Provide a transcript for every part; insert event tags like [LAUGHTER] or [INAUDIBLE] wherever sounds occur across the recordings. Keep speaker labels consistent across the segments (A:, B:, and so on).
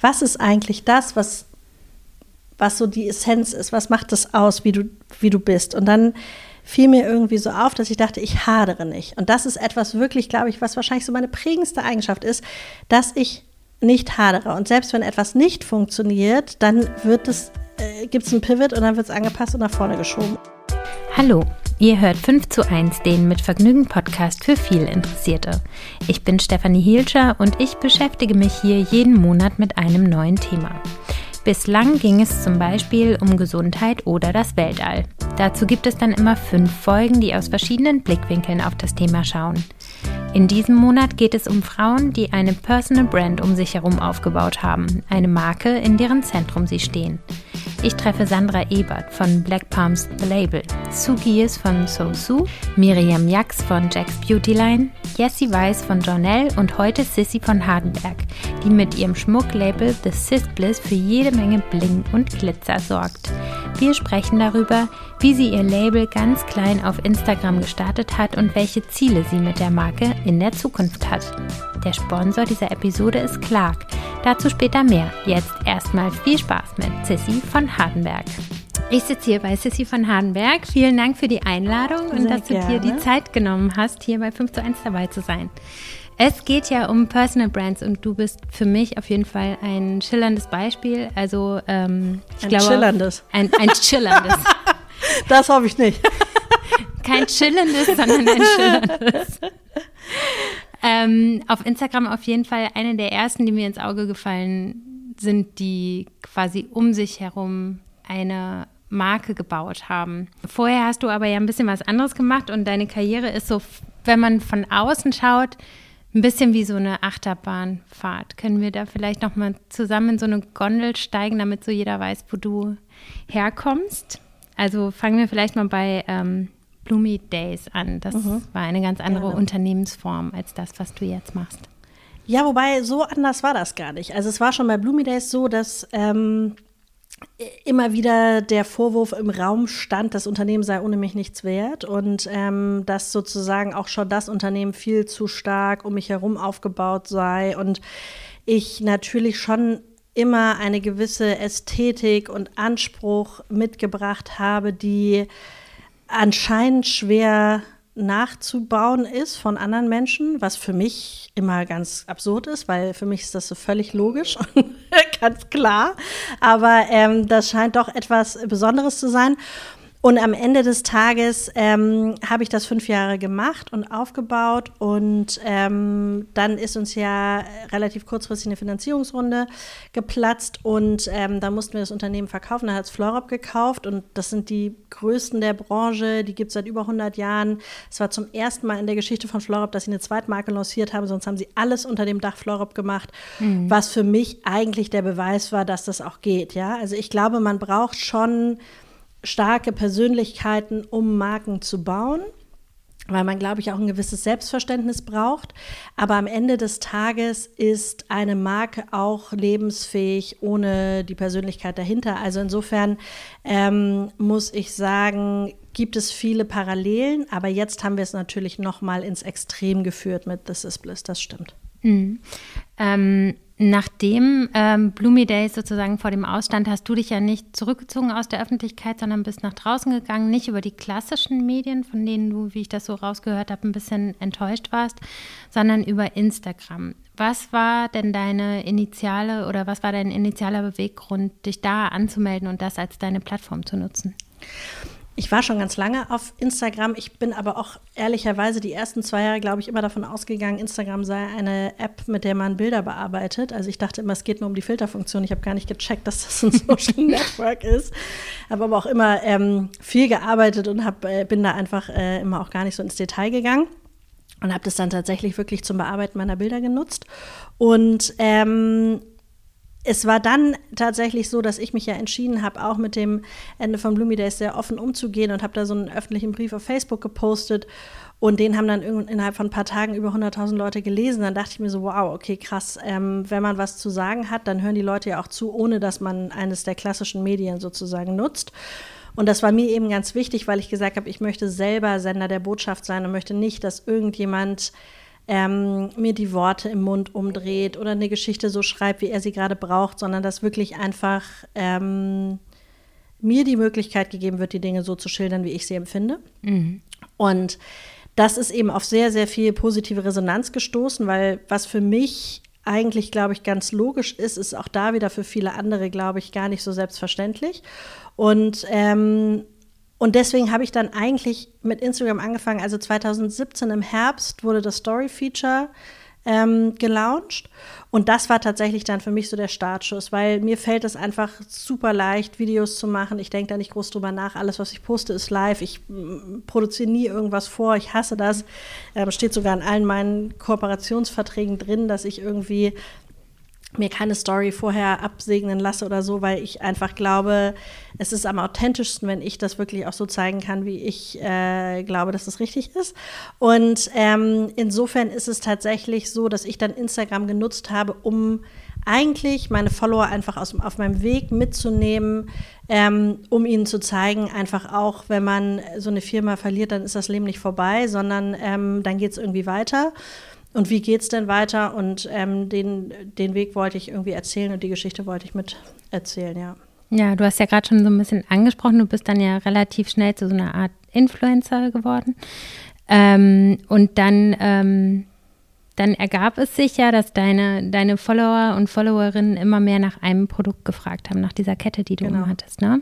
A: was ist eigentlich das, was, was so die Essenz ist? Was macht das aus, wie du, wie du bist? Und dann fiel mir irgendwie so auf, dass ich dachte, ich hadere nicht. Und das ist etwas wirklich, glaube ich, was wahrscheinlich so meine prägendste Eigenschaft ist, dass ich nicht hadere. Und selbst wenn etwas nicht funktioniert, dann wird es, äh, gibt es einen Pivot und dann wird es angepasst und nach vorne geschoben.
B: Hallo, ihr hört 5 zu 1, den mit Vergnügen Podcast für viel Interessierte. Ich bin Stefanie Hielscher und ich beschäftige mich hier jeden Monat mit einem neuen Thema. Bislang ging es zum Beispiel um Gesundheit oder das Weltall. Dazu gibt es dann immer fünf Folgen, die aus verschiedenen Blickwinkeln auf das Thema schauen. In diesem Monat geht es um Frauen, die eine Personal Brand um sich herum aufgebaut haben, eine Marke, in deren Zentrum sie stehen. Ich treffe Sandra Ebert von Black Palms The Label, Sue Gies von So Sue, Miriam Jax von Jack's Beauty Line, Jessie Weiss von Journell und heute Sissy von Hardenberg, die mit ihrem Schmucklabel The Sis Bliss für jede Menge Bling und Glitzer sorgt. Wir sprechen darüber, wie sie ihr Label ganz klein auf Instagram gestartet hat und welche Ziele sie mit der Marke in der Zukunft hat. Der Sponsor dieser Episode ist Clark. Dazu später mehr. Jetzt erstmal viel Spaß mit Sissy von Hardenberg. Ich sitze hier bei Sissy von Hardenberg. Vielen Dank für die Einladung und dass gerne. du dir die Zeit genommen hast, hier bei 5 zu 1 dabei zu sein. Es geht ja um Personal Brands und du bist für mich auf jeden Fall ein schillerndes Beispiel. Also ähm,
A: ich ein glaube, chillerndes.
B: Ein, ein chillerndes. [LAUGHS]
A: das hoffe ich nicht.
B: Kein chillendes, sondern ein schillerndes. Ähm, auf Instagram auf jeden Fall eine der ersten, die mir ins Auge gefallen sind, die quasi um sich herum eine Marke gebaut haben. Vorher hast du aber ja ein bisschen was anderes gemacht und deine Karriere ist so, wenn man von außen schaut, ein bisschen wie so eine Achterbahnfahrt. Können wir da vielleicht noch mal zusammen in so eine Gondel steigen, damit so jeder weiß, wo du herkommst? Also fangen wir vielleicht mal bei ähm, Bloomy Days an. Das mhm. war eine ganz andere Gerne. Unternehmensform als das, was du jetzt machst.
A: Ja, wobei so anders war das gar nicht. Also es war schon bei Bloomy Days so, dass ähm, immer wieder der Vorwurf im Raum stand, das Unternehmen sei ohne mich nichts wert und ähm, dass sozusagen auch schon das Unternehmen viel zu stark um mich herum aufgebaut sei und ich natürlich schon immer eine gewisse Ästhetik und Anspruch mitgebracht habe, die anscheinend schwer nachzubauen ist von anderen Menschen, was für mich immer ganz absurd ist, weil für mich ist das so völlig logisch [LAUGHS] und ganz klar. Aber ähm, das scheint doch etwas Besonderes zu sein. Und am Ende des Tages ähm, habe ich das fünf Jahre gemacht und aufgebaut. Und ähm, dann ist uns ja relativ kurzfristig eine Finanzierungsrunde geplatzt. Und ähm, da mussten wir das Unternehmen verkaufen. Da hat es Florop gekauft. Und das sind die größten der Branche. Die gibt es seit über 100 Jahren. Es war zum ersten Mal in der Geschichte von Florop, dass sie eine Zweitmarke lanciert haben. Sonst haben sie alles unter dem Dach Florop gemacht. Mhm. Was für mich eigentlich der Beweis war, dass das auch geht. Ja, also ich glaube, man braucht schon starke Persönlichkeiten, um Marken zu bauen weil man, glaube ich, auch ein gewisses Selbstverständnis braucht. Aber am Ende des Tages ist eine Marke auch lebensfähig ohne die Persönlichkeit dahinter. Also insofern ähm, muss ich sagen, gibt es viele Parallelen, aber jetzt haben wir es natürlich noch mal ins Extrem geführt mit This is Bliss, das stimmt.
B: Mhm. Ähm, nachdem ähm, Bloomy Days sozusagen vor dem Ausstand, hast du dich ja nicht zurückgezogen aus der Öffentlichkeit, sondern bist nach draußen gegangen, nicht über die klassischen Medien, von denen du, wie ich das so rausgehört habe, ein bisschen enttäuscht warst, sondern über Instagram. Was war denn deine initiale oder was war dein initialer Beweggrund, dich da anzumelden und das als deine Plattform zu nutzen?
A: Ich war schon ganz lange auf Instagram. Ich bin aber auch ehrlicherweise die ersten zwei Jahre, glaube ich, immer davon ausgegangen, Instagram sei eine App, mit der man Bilder bearbeitet. Also ich dachte immer, es geht nur um die Filterfunktion. Ich habe gar nicht gecheckt, dass das ein [LAUGHS] Social Network ist. Habe aber auch immer ähm, viel gearbeitet und hab, äh, bin da einfach äh, immer auch gar nicht so ins Detail gegangen und habe das dann tatsächlich wirklich zum Bearbeiten meiner Bilder genutzt. Und ähm, es war dann tatsächlich so, dass ich mich ja entschieden habe, auch mit dem Ende von Bloomy Days sehr offen umzugehen und habe da so einen öffentlichen Brief auf Facebook gepostet und den haben dann innerhalb von ein paar Tagen über 100.000 Leute gelesen. Dann dachte ich mir so, wow, okay, krass. Ähm, wenn man was zu sagen hat, dann hören die Leute ja auch zu, ohne dass man eines der klassischen Medien sozusagen nutzt. Und das war mir eben ganz wichtig, weil ich gesagt habe, ich möchte selber Sender der Botschaft sein und möchte nicht, dass irgendjemand ähm, mir die Worte im Mund umdreht oder eine Geschichte so schreibt, wie er sie gerade braucht, sondern dass wirklich einfach ähm, mir die Möglichkeit gegeben wird, die Dinge so zu schildern, wie ich sie empfinde. Mhm. Und das ist eben auf sehr, sehr viel positive Resonanz gestoßen, weil was für mich eigentlich, glaube ich, ganz logisch ist, ist auch da wieder für viele andere, glaube ich, gar nicht so selbstverständlich. Und, ähm, und deswegen habe ich dann eigentlich mit Instagram angefangen. Also 2017 im Herbst wurde das Story-Feature ähm, gelauncht. Und das war tatsächlich dann für mich so der Startschuss, weil mir fällt es einfach super leicht, Videos zu machen. Ich denke da nicht groß drüber nach. Alles, was ich poste, ist live. Ich mm, produziere nie irgendwas vor. Ich hasse das. Ähm, steht sogar in allen meinen Kooperationsverträgen drin, dass ich irgendwie mir keine Story vorher absegnen lasse oder so, weil ich einfach glaube, es ist am authentischsten, wenn ich das wirklich auch so zeigen kann, wie ich äh, glaube, dass das richtig ist. Und ähm, insofern ist es tatsächlich so, dass ich dann Instagram genutzt habe, um eigentlich meine Follower einfach aus, auf meinem Weg mitzunehmen, ähm, um ihnen zu zeigen, einfach auch, wenn man so eine Firma verliert, dann ist das Leben nicht vorbei, sondern ähm, dann geht es irgendwie weiter und wie geht es denn weiter? Und ähm, den, den Weg wollte ich irgendwie erzählen und die Geschichte wollte ich mit erzählen, ja.
B: Ja, du hast ja gerade schon so ein bisschen angesprochen, du bist dann ja relativ schnell zu so einer Art Influencer geworden. Ähm, und dann, ähm, dann ergab es sich ja, dass deine, deine Follower und Followerinnen immer mehr nach einem Produkt gefragt haben, nach dieser Kette, die du genau. hattest. Ne?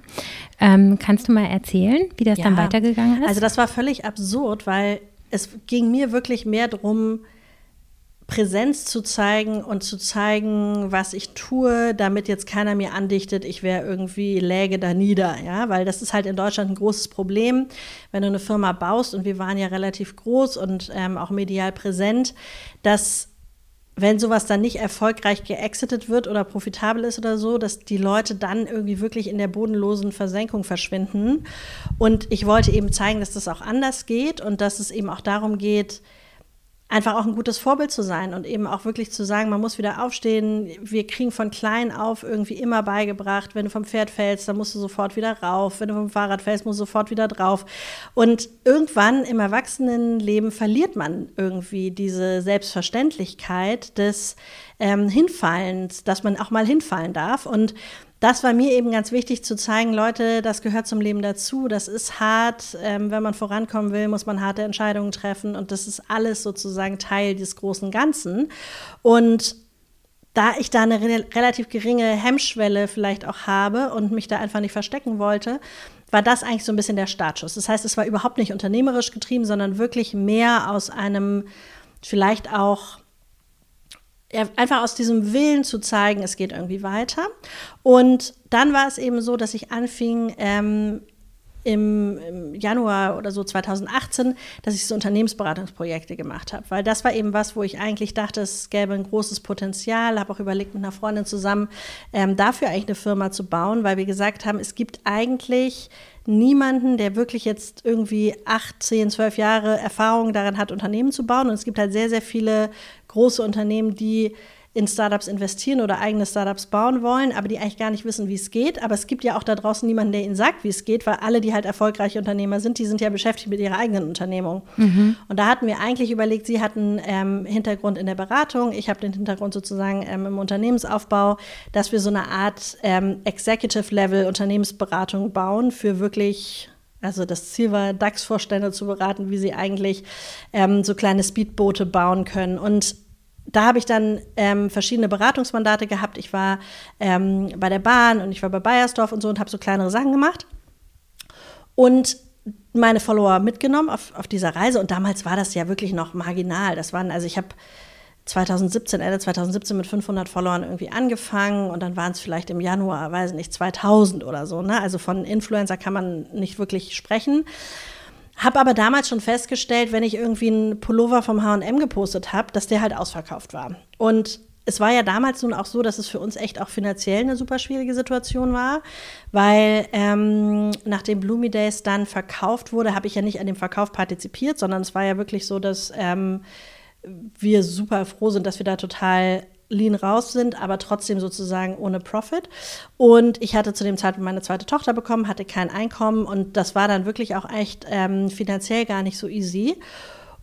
B: Ähm, kannst du mal erzählen, wie das ja. dann weitergegangen ist?
A: Also das war völlig absurd, weil es ging mir wirklich mehr darum, Präsenz zu zeigen und zu zeigen, was ich tue, damit jetzt keiner mir andichtet, ich wäre irgendwie läge da nieder, ja, weil das ist halt in Deutschland ein großes Problem, wenn du eine Firma baust und wir waren ja relativ groß und ähm, auch medial präsent, dass wenn sowas dann nicht erfolgreich geexitet wird oder profitabel ist oder so, dass die Leute dann irgendwie wirklich in der bodenlosen Versenkung verschwinden. Und ich wollte eben zeigen, dass das auch anders geht und dass es eben auch darum geht, einfach auch ein gutes Vorbild zu sein und eben auch wirklich zu sagen, man muss wieder aufstehen. Wir kriegen von klein auf irgendwie immer beigebracht, wenn du vom Pferd fällst, dann musst du sofort wieder rauf. Wenn du vom Fahrrad fällst, musst du sofort wieder drauf. Und irgendwann im Erwachsenenleben verliert man irgendwie diese Selbstverständlichkeit des ähm, Hinfallens, dass man auch mal hinfallen darf. Und das war mir eben ganz wichtig zu zeigen, Leute, das gehört zum Leben dazu. Das ist hart. Ähm, wenn man vorankommen will, muss man harte Entscheidungen treffen. Und das ist alles sozusagen Teil des großen Ganzen. Und da ich da eine re relativ geringe Hemmschwelle vielleicht auch habe und mich da einfach nicht verstecken wollte, war das eigentlich so ein bisschen der Startschuss. Das heißt, es war überhaupt nicht unternehmerisch getrieben, sondern wirklich mehr aus einem vielleicht auch einfach aus diesem Willen zu zeigen, es geht irgendwie weiter. Und dann war es eben so, dass ich anfing, ähm, im, im, Januar oder so 2018, dass ich so Unternehmensberatungsprojekte gemacht habe. Weil das war eben was, wo ich eigentlich dachte, es gäbe ein großes Potenzial, habe auch überlegt, mit einer Freundin zusammen ähm, dafür eigentlich eine Firma zu bauen, weil wir gesagt haben, es gibt eigentlich niemanden, der wirklich jetzt irgendwie acht, zehn, zwölf Jahre Erfahrung darin hat, Unternehmen zu bauen. Und es gibt halt sehr, sehr viele große Unternehmen, die in Startups investieren oder eigene Startups bauen wollen, aber die eigentlich gar nicht wissen, wie es geht. Aber es gibt ja auch da draußen niemanden, der ihnen sagt, wie es geht, weil alle, die halt erfolgreiche Unternehmer sind, die sind ja beschäftigt mit ihrer eigenen Unternehmung. Mhm. Und da hatten wir eigentlich überlegt, sie hatten ähm, Hintergrund in der Beratung, ich habe den Hintergrund sozusagen ähm, im Unternehmensaufbau, dass wir so eine Art ähm, Executive-Level Unternehmensberatung bauen für wirklich also das Ziel war, DAX-Vorstände zu beraten, wie sie eigentlich ähm, so kleine Speedboote bauen können. Und da habe ich dann ähm, verschiedene Beratungsmandate gehabt. Ich war ähm, bei der Bahn und ich war bei Bayersdorf und so und habe so kleinere Sachen gemacht. Und meine Follower mitgenommen auf, auf dieser Reise. Und damals war das ja wirklich noch marginal. Das waren, also ich habe 2017, Ende 2017 mit 500 Followern irgendwie angefangen und dann waren es vielleicht im Januar, weiß nicht, 2000 oder so. Ne? Also von Influencer kann man nicht wirklich sprechen. Habe aber damals schon festgestellt, wenn ich irgendwie einen Pullover vom H&M gepostet habe, dass der halt ausverkauft war. Und es war ja damals nun auch so, dass es für uns echt auch finanziell eine super schwierige Situation war, weil ähm, nachdem Bloomy Days dann verkauft wurde, habe ich ja nicht an dem Verkauf partizipiert, sondern es war ja wirklich so, dass ähm, wir super froh sind, dass wir da total lean raus sind, aber trotzdem sozusagen ohne Profit. Und ich hatte zu dem Zeitpunkt meine zweite Tochter bekommen, hatte kein Einkommen und das war dann wirklich auch echt ähm, finanziell gar nicht so easy.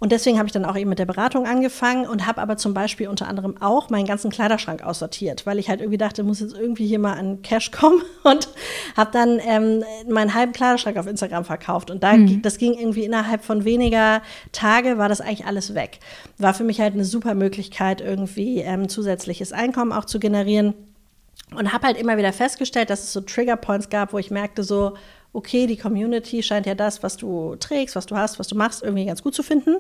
A: Und deswegen habe ich dann auch eben mit der Beratung angefangen und habe aber zum Beispiel unter anderem auch meinen ganzen Kleiderschrank aussortiert, weil ich halt irgendwie dachte, muss jetzt irgendwie hier mal an Cash kommen [LAUGHS] und habe dann ähm, meinen halben Kleiderschrank auf Instagram verkauft. Und da, mhm. das ging irgendwie innerhalb von weniger Tage, war das eigentlich alles weg. War für mich halt eine super Möglichkeit, irgendwie ähm, zusätzliches Einkommen auch zu generieren. Und habe halt immer wieder festgestellt, dass es so Triggerpoints gab, wo ich merkte so, okay, die Community scheint ja das, was du trägst, was du hast, was du machst, irgendwie ganz gut zu finden.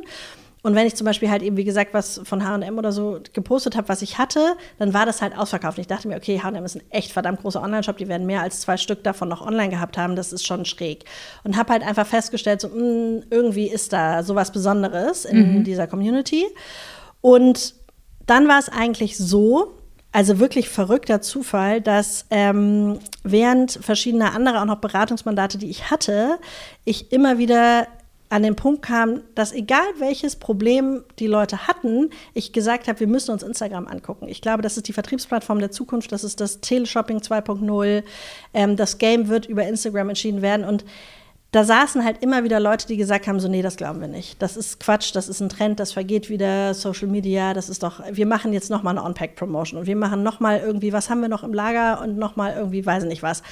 A: Und wenn ich zum Beispiel halt eben, wie gesagt, was von HM oder so gepostet habe, was ich hatte, dann war das halt ausverkauft. Und ich dachte mir, okay, HM ist ein echt verdammt großer Online-Shop, die werden mehr als zwei Stück davon noch online gehabt haben, das ist schon schräg. Und habe halt einfach festgestellt, so, mh, hm, irgendwie ist da sowas Besonderes in mhm. dieser Community. Und dann war es eigentlich so, also wirklich verrückter Zufall, dass ähm, während verschiedener anderer auch noch Beratungsmandate, die ich hatte, ich immer wieder an den Punkt kam, dass egal welches Problem die Leute hatten, ich gesagt habe, wir müssen uns Instagram angucken. Ich glaube, das ist die Vertriebsplattform der Zukunft, das ist das Teleshopping 2.0. Ähm, das Game wird über Instagram entschieden werden und da saßen halt immer wieder Leute, die gesagt haben, so, nee, das glauben wir nicht. Das ist Quatsch, das ist ein Trend, das vergeht wieder, Social Media, das ist doch, wir machen jetzt nochmal eine On-Pack-Promotion und wir machen nochmal irgendwie, was haben wir noch im Lager und nochmal irgendwie, weiß nicht was.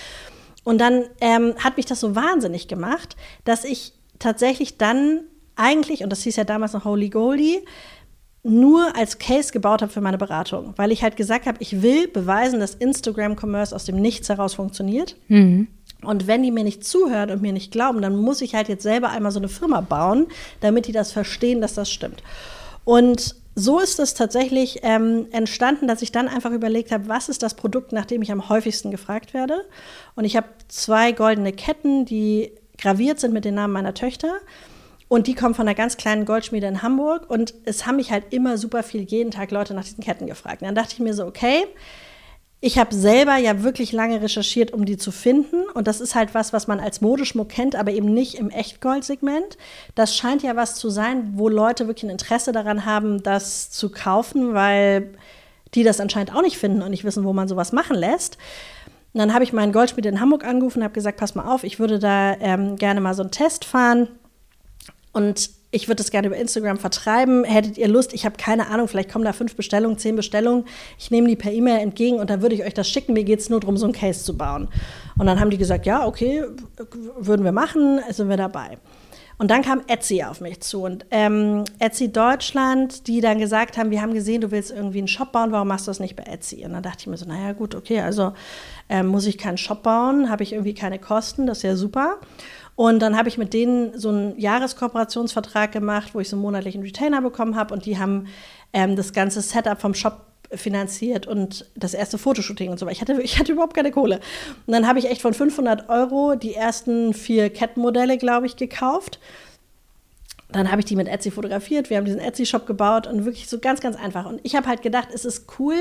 A: Und dann ähm, hat mich das so wahnsinnig gemacht, dass ich tatsächlich dann eigentlich, und das hieß ja damals noch Holy Goldie, nur als Case gebaut habe für meine Beratung, weil ich halt gesagt habe, ich will beweisen, dass Instagram-Commerce aus dem Nichts heraus funktioniert. Mhm. Und wenn die mir nicht zuhören und mir nicht glauben, dann muss ich halt jetzt selber einmal so eine Firma bauen, damit die das verstehen, dass das stimmt. Und so ist es tatsächlich ähm, entstanden, dass ich dann einfach überlegt habe, was ist das Produkt, nach dem ich am häufigsten gefragt werde. Und ich habe zwei goldene Ketten, die graviert sind mit den Namen meiner Töchter. Und die kommen von einer ganz kleinen Goldschmiede in Hamburg. Und es haben mich halt immer super viel jeden Tag Leute nach diesen Ketten gefragt. Und dann dachte ich mir so, okay, ich habe selber ja wirklich lange recherchiert, um die zu finden. Und das ist halt was, was man als Modeschmuck kennt, aber eben nicht im Echtgoldsegment. Das scheint ja was zu sein, wo Leute wirklich ein Interesse daran haben, das zu kaufen, weil die das anscheinend auch nicht finden und nicht wissen, wo man sowas machen lässt. Und dann habe ich meinen Goldschmied in Hamburg angerufen und habe gesagt, pass mal auf, ich würde da ähm, gerne mal so einen Test fahren. Und ich würde das gerne über Instagram vertreiben. Hättet ihr Lust? Ich habe keine Ahnung, vielleicht kommen da fünf Bestellungen, zehn Bestellungen. Ich nehme die per E-Mail entgegen und dann würde ich euch das schicken. Mir geht es nur darum, so einen Case zu bauen. Und dann haben die gesagt, ja, okay, würden wir machen, sind wir dabei. Und dann kam Etsy auf mich zu und ähm, Etsy Deutschland, die dann gesagt haben, wir haben gesehen, du willst irgendwie einen Shop bauen, warum machst du das nicht bei Etsy? Und dann dachte ich mir so, naja gut, okay, also ähm, muss ich keinen Shop bauen, habe ich irgendwie keine Kosten, das ist ja super. Und dann habe ich mit denen so einen Jahreskooperationsvertrag gemacht, wo ich so einen monatlichen Retainer bekommen habe und die haben ähm, das ganze Setup vom Shop finanziert und das erste Fotoshooting und so weiter. Ich hatte, [LAUGHS] ich hatte überhaupt keine Kohle. Und dann habe ich echt von 500 Euro die ersten vier Kettenmodelle, glaube ich, gekauft. Dann habe ich die mit Etsy fotografiert. Wir haben diesen Etsy-Shop gebaut und wirklich so ganz, ganz einfach. Und ich habe halt gedacht, es ist cool,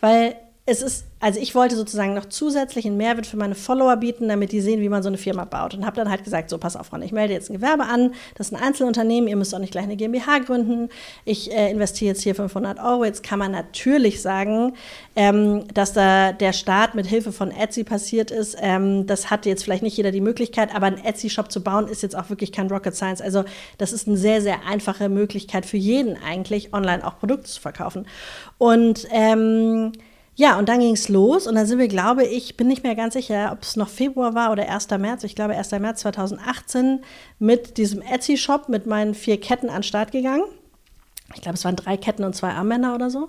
A: weil es ist, also ich wollte sozusagen noch zusätzlich einen Mehrwert für meine Follower bieten, damit die sehen, wie man so eine Firma baut. Und habe dann halt gesagt, so pass auf, Ron, ich melde jetzt ein Gewerbe an, das ist ein Einzelunternehmen, ihr müsst auch nicht gleich eine GmbH gründen. Ich äh, investiere jetzt hier 500 Euro. Jetzt kann man natürlich sagen, ähm, dass da der Start mit Hilfe von Etsy passiert ist. Ähm, das hat jetzt vielleicht nicht jeder die Möglichkeit, aber einen Etsy-Shop zu bauen ist jetzt auch wirklich kein Rocket Science. Also das ist eine sehr, sehr einfache Möglichkeit für jeden eigentlich, online auch Produkte zu verkaufen. Und ähm, ja, und dann ging es los und dann sind wir, glaube ich, bin nicht mehr ganz sicher, ob es noch Februar war oder 1. März, ich glaube 1. März 2018, mit diesem Etsy-Shop mit meinen vier Ketten an den Start gegangen. Ich glaube, es waren drei Ketten und zwei Armbänder oder so.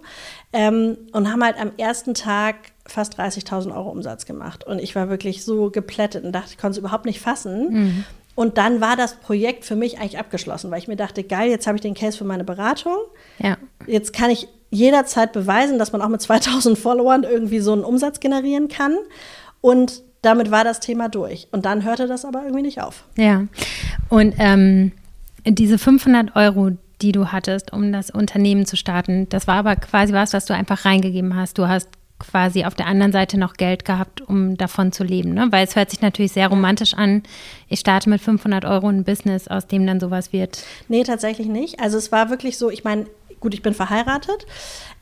A: Ähm, und haben halt am ersten Tag fast 30.000 Euro Umsatz gemacht. Und ich war wirklich so geplättet und dachte, ich konnte es überhaupt nicht fassen. Mhm. Und dann war das Projekt für mich eigentlich abgeschlossen, weil ich mir dachte, geil, jetzt habe ich den Case für meine Beratung. Ja. Jetzt kann ich jederzeit beweisen, dass man auch mit 2000 Followern irgendwie so einen Umsatz generieren kann. Und damit war das Thema durch. Und dann hörte das aber irgendwie nicht auf.
B: Ja. Und ähm, diese 500 Euro, die du hattest, um das Unternehmen zu starten, das war aber quasi was, was du einfach reingegeben hast. Du hast quasi auf der anderen Seite noch Geld gehabt, um davon zu leben. Ne? Weil es hört sich natürlich sehr romantisch an. Ich starte mit 500 Euro ein Business, aus dem dann sowas wird.
A: Nee, tatsächlich nicht. Also es war wirklich so, ich meine, gut, ich bin verheiratet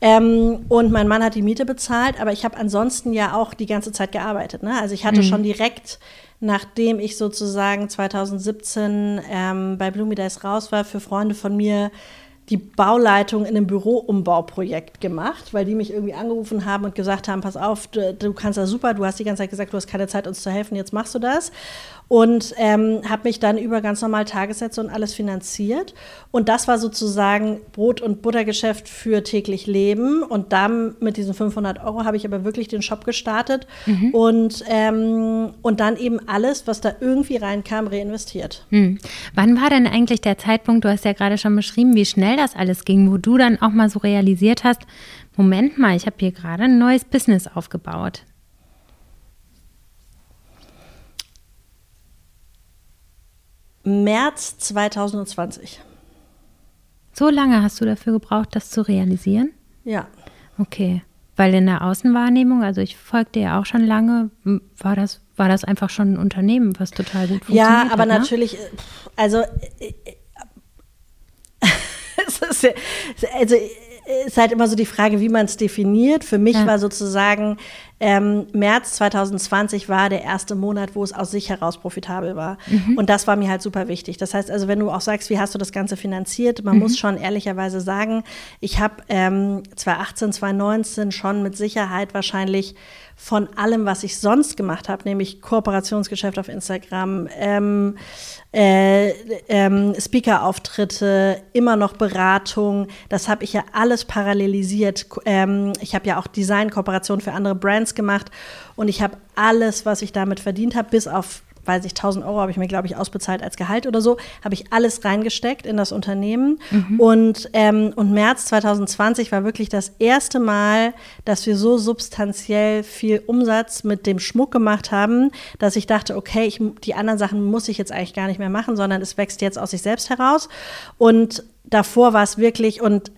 A: ähm, und mein Mann hat die Miete bezahlt, aber ich habe ansonsten ja auch die ganze Zeit gearbeitet. Ne? Also ich hatte mhm. schon direkt nachdem ich sozusagen 2017 ähm, bei Bloomy Days raus war, für Freunde von mir die Bauleitung in einem Büroumbauprojekt gemacht, weil die mich irgendwie angerufen haben und gesagt haben, pass auf, du, du kannst das super, du hast die ganze Zeit gesagt, du hast keine Zeit, uns zu helfen, jetzt machst du das und ähm, habe mich dann über ganz normal Tagessätze und alles finanziert. Und das war sozusagen Brot- und Buttergeschäft für täglich Leben. Und dann mit diesen 500 Euro habe ich aber wirklich den Shop gestartet mhm. und, ähm, und dann eben alles, was da irgendwie reinkam, reinvestiert.
B: Mhm. Wann war denn eigentlich der Zeitpunkt, du hast ja gerade schon beschrieben, wie schnell das alles ging, wo du dann auch mal so realisiert hast, Moment mal, ich habe hier gerade ein neues Business aufgebaut.
A: März 2020.
B: So lange hast du dafür gebraucht, das zu realisieren?
A: Ja.
B: Okay. Weil in der Außenwahrnehmung, also ich folgte ja auch schon lange, war das, war das einfach schon ein Unternehmen, was total gut funktioniert
A: Ja, aber
B: hat,
A: ne? natürlich, also, äh, es ist, also ist halt immer so die Frage, wie man es definiert. Für mich ja. war sozusagen ähm, März 2020 war der erste Monat, wo es aus sich heraus profitabel war. Mhm. Und das war mir halt super wichtig. Das heißt also, wenn du auch sagst, wie hast du das Ganze finanziert, man mhm. muss schon ehrlicherweise sagen, ich habe ähm, 2018, 2019 schon mit Sicherheit wahrscheinlich von allem, was ich sonst gemacht habe, nämlich Kooperationsgeschäft auf Instagram, ähm, äh, ähm, Speaker-Auftritte, immer noch Beratung. Das habe ich ja alles parallelisiert. Ähm, ich habe ja auch Design-Kooperationen für andere Brands gemacht und ich habe alles, was ich damit verdient habe, bis auf weiß ich, 1000 Euro habe ich mir, glaube ich, ausbezahlt als Gehalt oder so, habe ich alles reingesteckt in das Unternehmen. Mhm. Und, ähm, und März 2020 war wirklich das erste Mal, dass wir so substanziell viel Umsatz mit dem Schmuck gemacht haben, dass ich dachte, okay, ich, die anderen Sachen muss ich jetzt eigentlich gar nicht mehr machen, sondern es wächst jetzt aus sich selbst heraus. Und davor war es wirklich, und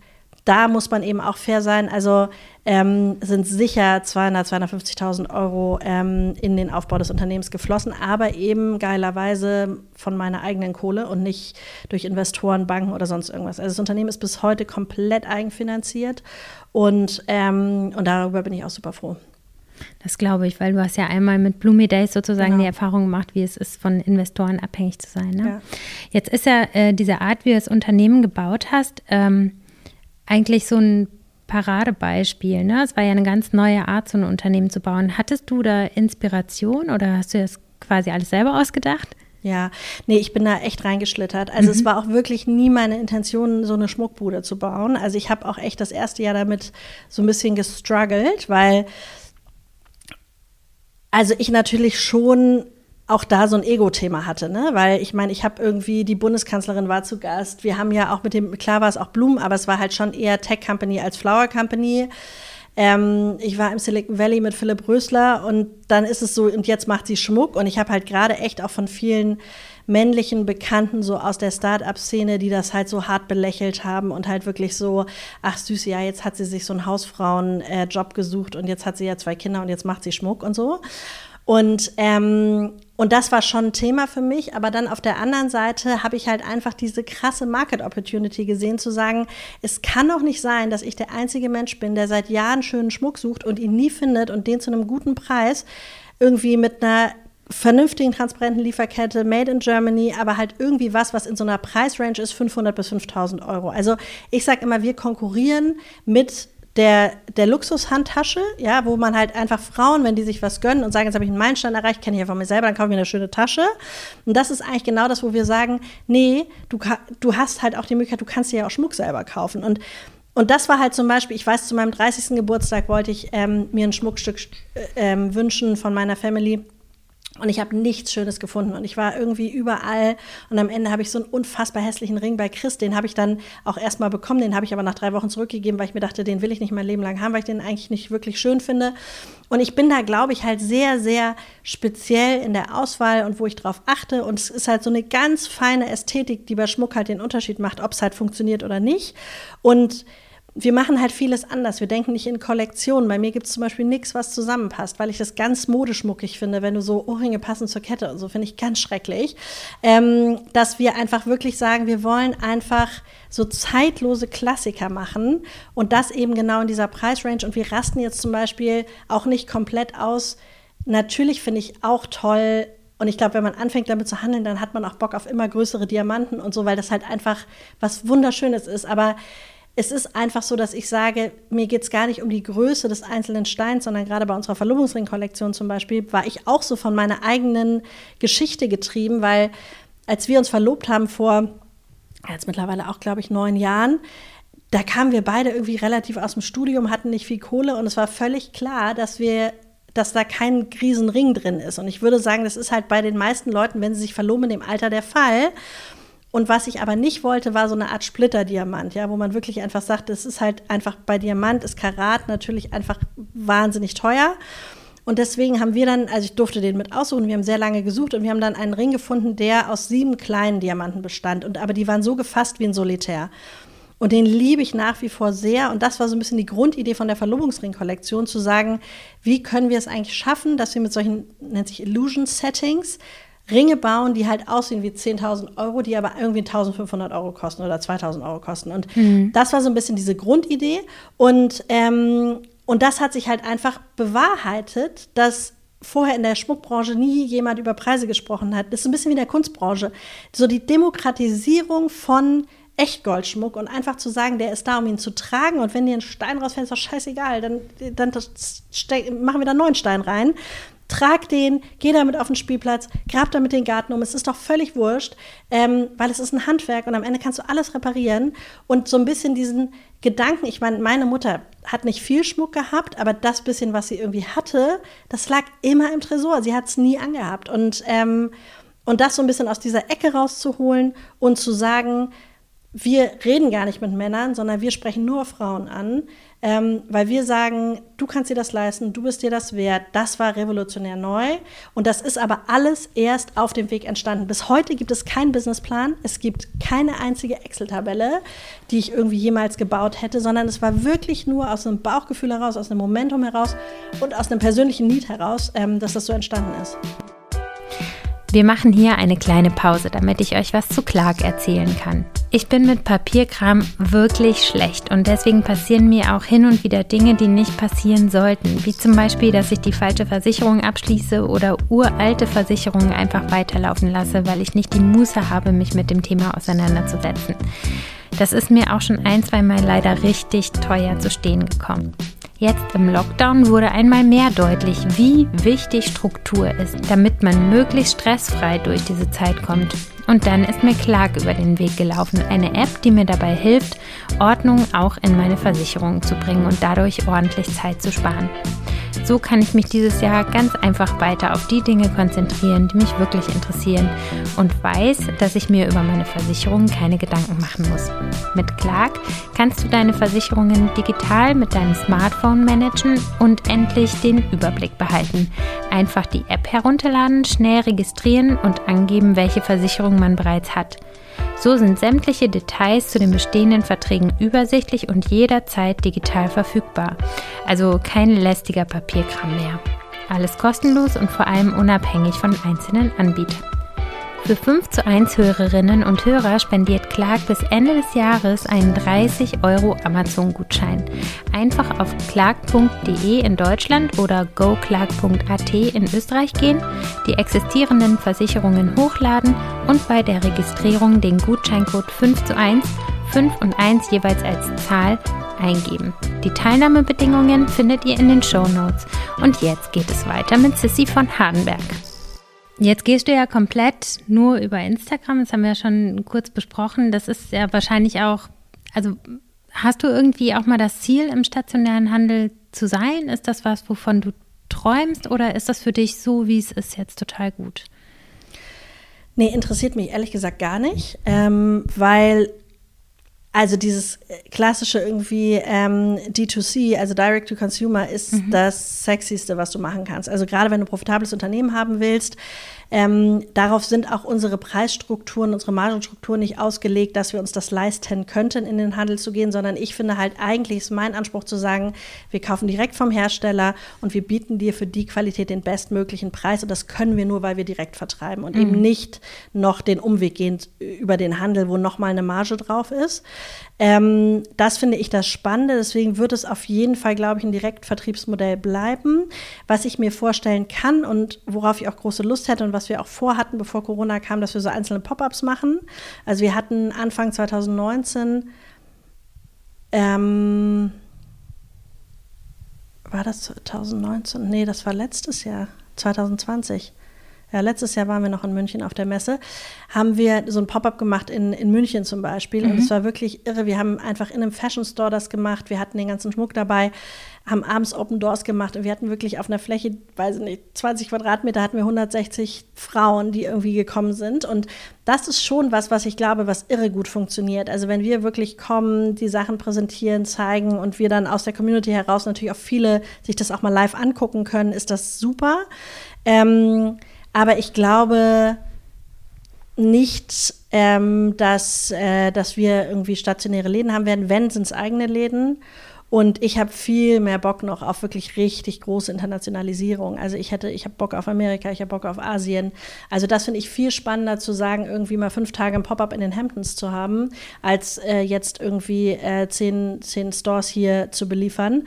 A: da muss man eben auch fair sein. Also ähm, sind sicher 200, 250.000 Euro ähm, in den Aufbau des Unternehmens geflossen, aber eben geilerweise von meiner eigenen Kohle und nicht durch Investoren, Banken oder sonst irgendwas. Also das Unternehmen ist bis heute komplett eigenfinanziert und, ähm, und darüber bin ich auch super froh.
B: Das glaube ich, weil du hast ja einmal mit Bloomy Days sozusagen genau. die Erfahrung gemacht, wie es ist, von Investoren abhängig zu sein. Ne? Ja. Jetzt ist ja äh, diese Art, wie du das Unternehmen gebaut hast, ähm, eigentlich so ein Paradebeispiel. Ne? Es war ja eine ganz neue Art, so ein Unternehmen zu bauen. Hattest du da Inspiration oder hast du das quasi alles selber ausgedacht?
A: Ja, nee, ich bin da echt reingeschlittert. Also mhm. es war auch wirklich nie meine Intention, so eine Schmuckbude zu bauen. Also ich habe auch echt das erste Jahr damit so ein bisschen gestruggelt, weil also ich natürlich schon auch da so ein Ego-Thema hatte, ne? Weil ich meine, ich habe irgendwie, die Bundeskanzlerin war zu Gast. Wir haben ja auch mit dem, klar war es auch Blumen, aber es war halt schon eher Tech-Company als Flower-Company. Ähm, ich war im Silicon Valley mit Philipp Rösler und dann ist es so, und jetzt macht sie Schmuck. Und ich habe halt gerade echt auch von vielen männlichen Bekannten so aus der Start-up-Szene, die das halt so hart belächelt haben und halt wirklich so, ach süß, ja, jetzt hat sie sich so einen Hausfrauen-Job gesucht und jetzt hat sie ja zwei Kinder und jetzt macht sie Schmuck und so. Und, ähm, und das war schon ein Thema für mich. Aber dann auf der anderen Seite habe ich halt einfach diese krasse Market Opportunity gesehen, zu sagen, es kann doch nicht sein, dass ich der einzige Mensch bin, der seit Jahren schönen Schmuck sucht und ihn nie findet und den zu einem guten Preis irgendwie mit einer vernünftigen, transparenten Lieferkette, made in Germany, aber halt irgendwie was, was in so einer Preisrange ist, 500 bis 5000 Euro. Also ich sage immer, wir konkurrieren mit der, der Luxushandtasche, ja, wo man halt einfach Frauen, wenn die sich was gönnen und sagen, jetzt habe ich einen Meilenstein erreicht, kenne ich ja von mir selber, dann kaufe ich mir eine schöne Tasche. Und das ist eigentlich genau das, wo wir sagen, nee, du, du hast halt auch die Möglichkeit, du kannst dir ja auch Schmuck selber kaufen. Und und das war halt zum Beispiel, ich weiß, zu meinem 30. Geburtstag wollte ich ähm, mir ein Schmuckstück äh, ähm, wünschen von meiner Family. Und ich habe nichts Schönes gefunden. Und ich war irgendwie überall. Und am Ende habe ich so einen unfassbar hässlichen Ring bei Chris. Den habe ich dann auch erstmal bekommen. Den habe ich aber nach drei Wochen zurückgegeben, weil ich mir dachte, den will ich nicht mein Leben lang haben, weil ich den eigentlich nicht wirklich schön finde. Und ich bin da, glaube ich, halt sehr, sehr speziell in der Auswahl und wo ich drauf achte. Und es ist halt so eine ganz feine Ästhetik, die bei Schmuck halt den Unterschied macht, ob es halt funktioniert oder nicht. Und wir machen halt vieles anders. Wir denken nicht in Kollektionen. Bei mir gibt es zum Beispiel nichts, was zusammenpasst, weil ich das ganz modeschmuckig finde, wenn du so Ohrringe passen zur Kette und so, finde ich ganz schrecklich. Ähm, dass wir einfach wirklich sagen, wir wollen einfach so zeitlose Klassiker machen und das eben genau in dieser Preisrange. Und wir rasten jetzt zum Beispiel auch nicht komplett aus. Natürlich finde ich auch toll, und ich glaube, wenn man anfängt damit zu handeln, dann hat man auch Bock auf immer größere Diamanten und so, weil das halt einfach was Wunderschönes ist. Aber es ist einfach so, dass ich sage, mir geht es gar nicht um die Größe des einzelnen Steins, sondern gerade bei unserer Verlobungsring-Kollektion zum Beispiel war ich auch so von meiner eigenen Geschichte getrieben, weil als wir uns verlobt haben vor jetzt mittlerweile auch, glaube ich, neun Jahren, da kamen wir beide irgendwie relativ aus dem Studium, hatten nicht viel Kohle und es war völlig klar, dass wir dass da kein Riesenring drin ist. Und ich würde sagen, das ist halt bei den meisten Leuten, wenn sie sich verloben, in dem Alter der Fall. Und was ich aber nicht wollte, war so eine Art Splitterdiamant, ja, wo man wirklich einfach sagt, es ist halt einfach bei Diamant ist Karat natürlich einfach wahnsinnig teuer. Und deswegen haben wir dann, also ich durfte den mit aussuchen, wir haben sehr lange gesucht und wir haben dann einen Ring gefunden, der aus sieben kleinen Diamanten bestand. Und aber die waren so gefasst wie ein Solitär. Und den liebe ich nach wie vor sehr. Und das war so ein bisschen die Grundidee von der Verlobungsring-Kollektion, zu sagen, wie können wir es eigentlich schaffen, dass wir mit solchen, nennt sich Illusion Settings, Ringe bauen, die halt aussehen wie 10.000 Euro, die aber irgendwie 1.500 Euro kosten oder 2.000 Euro kosten. Und mhm. das war so ein bisschen diese Grundidee. Und, ähm, und das hat sich halt einfach bewahrheitet, dass vorher in der Schmuckbranche nie jemand über Preise gesprochen hat. Das ist ein bisschen wie in der Kunstbranche. So die Demokratisierung von Echtgoldschmuck und einfach zu sagen, der ist da, um ihn zu tragen. Und wenn dir ein Stein rausfällt, ist doch scheißegal. Dann, dann machen wir da einen neuen Stein rein trag den, geh damit auf den Spielplatz, grab damit den Garten um. Es ist doch völlig wurscht, ähm, weil es ist ein Handwerk und am Ende kannst du alles reparieren. Und so ein bisschen diesen Gedanken, ich meine, meine Mutter hat nicht viel Schmuck gehabt, aber das bisschen, was sie irgendwie hatte, das lag immer im Tresor. Sie hat es nie angehabt. Und, ähm, und das so ein bisschen aus dieser Ecke rauszuholen und zu sagen, wir reden gar nicht mit Männern, sondern wir sprechen nur Frauen an, ähm, weil wir sagen, du kannst dir das leisten, du bist dir das wert. Das war revolutionär neu und das ist aber alles erst auf dem Weg entstanden. Bis heute gibt es keinen Businessplan, es gibt keine einzige Excel-Tabelle, die ich irgendwie jemals gebaut hätte, sondern es war wirklich nur aus einem Bauchgefühl heraus, aus einem Momentum heraus und aus einem persönlichen Need heraus, ähm, dass das so entstanden ist.
B: Wir machen hier eine kleine Pause, damit ich euch was zu Clark erzählen kann. Ich bin mit Papierkram wirklich schlecht und deswegen passieren mir auch hin und wieder Dinge, die nicht passieren sollten. Wie zum Beispiel, dass ich die falsche Versicherung abschließe oder uralte Versicherungen einfach weiterlaufen lasse, weil ich nicht die Muße habe, mich mit dem Thema auseinanderzusetzen. Das ist mir auch schon ein, zwei Mal leider richtig teuer zu stehen gekommen. Jetzt im Lockdown wurde einmal mehr deutlich, wie wichtig Struktur ist, damit man möglichst stressfrei durch diese Zeit kommt. Und dann ist mir Clark über den Weg gelaufen, eine App, die mir dabei hilft, Ordnung auch in meine Versicherungen zu bringen und dadurch ordentlich Zeit zu sparen. So kann ich mich dieses Jahr ganz einfach weiter auf die Dinge konzentrieren, die mich wirklich interessieren und weiß, dass ich mir über meine Versicherungen keine Gedanken machen muss. Mit Clark kannst du deine Versicherungen digital mit deinem Smartphone managen und endlich den Überblick behalten. Einfach die App herunterladen, schnell registrieren und angeben, welche Versicherung man bereits hat. So sind sämtliche Details zu den bestehenden Verträgen übersichtlich und jederzeit digital verfügbar. Also kein lästiger Papierkram mehr. Alles kostenlos und vor allem unabhängig von einzelnen Anbietern. Für 5 zu 1 Hörerinnen und Hörer spendiert Clark bis Ende des Jahres einen 30 Euro Amazon-Gutschein. Einfach auf clark.de in Deutschland oder goclark.at in Österreich gehen, die existierenden Versicherungen hochladen und bei der Registrierung den Gutscheincode 5 zu 1, 5 und 1 jeweils als Zahl eingeben. Die Teilnahmebedingungen findet ihr in den Show Notes. Und jetzt geht es weiter mit Sissy von Hardenberg. Jetzt gehst du ja komplett nur über Instagram, das haben wir ja schon kurz besprochen. Das ist ja wahrscheinlich auch, also hast du irgendwie auch mal das Ziel, im stationären Handel zu sein? Ist das was, wovon du träumst oder ist das für dich so, wie es ist, jetzt total gut?
A: Nee, interessiert mich ehrlich gesagt gar nicht, ähm, weil also dieses klassische irgendwie ähm, D2C, also Direct to Consumer, ist mhm. das Sexyste, was du machen kannst. Also gerade wenn du ein profitables Unternehmen haben willst, ähm, darauf sind auch unsere Preisstrukturen, unsere Margenstrukturen nicht ausgelegt, dass wir uns das leisten könnten, in den Handel zu gehen, sondern ich finde halt eigentlich ist mein Anspruch zu sagen, wir kaufen direkt vom Hersteller und wir bieten dir für die Qualität den bestmöglichen Preis und das können wir nur, weil wir direkt vertreiben und mhm. eben nicht noch den Umweg gehen über den Handel, wo nochmal eine Marge drauf ist. Ähm, das finde ich das Spannende. Deswegen wird es auf jeden Fall, glaube ich, ein Direktvertriebsmodell bleiben. Was ich mir vorstellen kann und worauf ich auch große Lust hätte und was wir auch vorhatten, bevor Corona kam, dass wir so einzelne Pop-ups machen. Also wir hatten Anfang 2019 ähm, war das 2019? Nee, das war letztes Jahr, 2020 ja, letztes Jahr waren wir noch in München auf der Messe, haben wir so ein Pop-up gemacht in, in München zum Beispiel. Mhm. Und es war wirklich irre. Wir haben einfach in einem Fashion Store das gemacht. Wir hatten den ganzen Schmuck dabei, haben abends Open Doors gemacht und wir hatten wirklich auf einer Fläche, weiß ich nicht, 20 Quadratmeter hatten wir 160 Frauen, die irgendwie gekommen sind. Und das ist schon was, was ich glaube, was irre gut funktioniert. Also wenn wir wirklich kommen, die Sachen präsentieren, zeigen und wir dann aus der Community heraus natürlich auch viele sich das auch mal live angucken können, ist das super. Ähm, aber ich glaube nicht, ähm, dass, äh, dass wir irgendwie stationäre Läden haben werden. Wenn, sind es eigene Läden. Und ich habe viel mehr Bock noch auf wirklich richtig große Internationalisierung. Also ich hätte, ich habe Bock auf Amerika, ich habe Bock auf Asien. Also das finde ich viel spannender zu sagen, irgendwie mal fünf Tage ein Pop-up in den Hamptons zu haben, als äh, jetzt irgendwie äh, zehn, zehn Stores hier zu beliefern.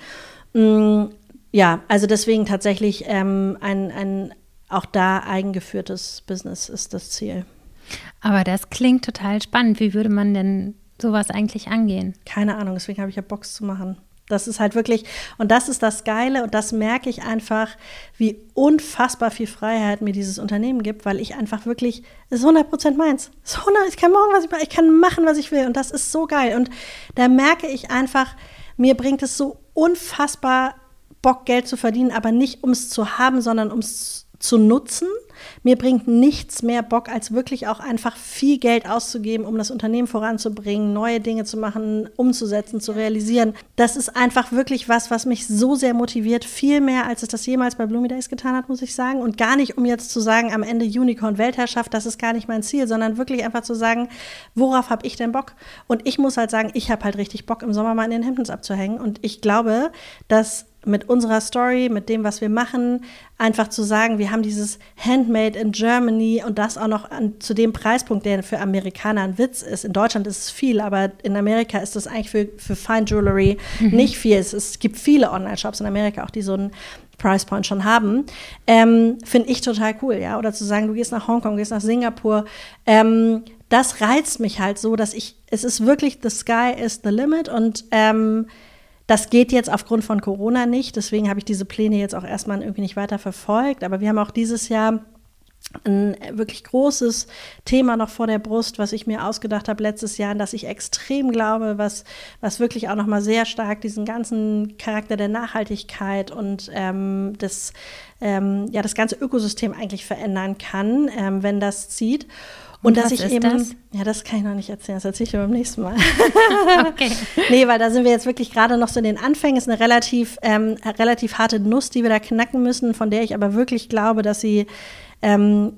A: Mm, ja, also deswegen tatsächlich ähm, ein, ein auch da eigengeführtes Business ist das Ziel.
B: Aber das klingt total spannend. Wie würde man denn sowas eigentlich angehen?
A: Keine Ahnung, deswegen habe ich ja Box zu machen. Das ist halt wirklich, und das ist das Geile, und das merke ich einfach, wie unfassbar viel Freiheit mir dieses Unternehmen gibt, weil ich einfach wirklich, es ist 100% meins. Es ist 100, ich kann morgen, was ich mache, ich kann machen, was ich will, und das ist so geil. Und da merke ich einfach, mir bringt es so unfassbar Bock, Geld zu verdienen, aber nicht um es zu haben, sondern um es zu nutzen. Mir bringt nichts mehr Bock, als wirklich auch einfach viel Geld auszugeben, um das Unternehmen voranzubringen, neue Dinge zu machen, umzusetzen, zu realisieren. Das ist einfach wirklich was, was mich so sehr motiviert, viel mehr, als es das jemals bei Bloomy Days getan hat, muss ich sagen. Und gar nicht, um jetzt zu sagen, am Ende Unicorn Weltherrschaft, das ist gar nicht mein Ziel, sondern wirklich einfach zu sagen, worauf habe ich denn Bock? Und ich muss halt sagen, ich habe halt richtig Bock, im Sommer mal in den Hemdens abzuhängen. Und ich glaube, dass mit unserer Story, mit dem, was wir machen, einfach zu sagen, wir haben dieses Handmade in Germany und das auch noch an, zu dem Preispunkt, der für Amerikaner ein Witz ist. In Deutschland ist es viel, aber in Amerika ist das eigentlich für, für Fine Jewelry mhm. nicht viel. Es, es gibt viele Online-Shops in Amerika auch, die so einen Price Point schon haben, ähm, finde ich total cool, ja. Oder zu sagen, du gehst nach Hongkong, gehst nach Singapur, ähm, das reizt mich halt so, dass ich, es ist wirklich, the sky is the limit und ähm, das geht jetzt aufgrund von Corona nicht, deswegen habe ich diese Pläne jetzt auch erstmal irgendwie nicht weiter verfolgt. Aber wir haben auch dieses Jahr ein wirklich großes Thema noch vor der Brust, was ich mir ausgedacht habe letztes Jahr, an das ich extrem glaube, was, was wirklich auch noch mal sehr stark diesen ganzen Charakter der Nachhaltigkeit und ähm, das, ähm, ja, das ganze Ökosystem eigentlich verändern kann, ähm, wenn das zieht. Und, und dass ich eben, das? ja, das kann ich noch nicht erzählen, das erzähle ich dir beim nächsten Mal. [LAUGHS] okay. nee, weil da sind wir jetzt wirklich gerade noch so in den Anfängen. Es ist eine relativ, ähm, relativ harte Nuss, die wir da knacken müssen, von der ich aber wirklich glaube, dass sie, ähm,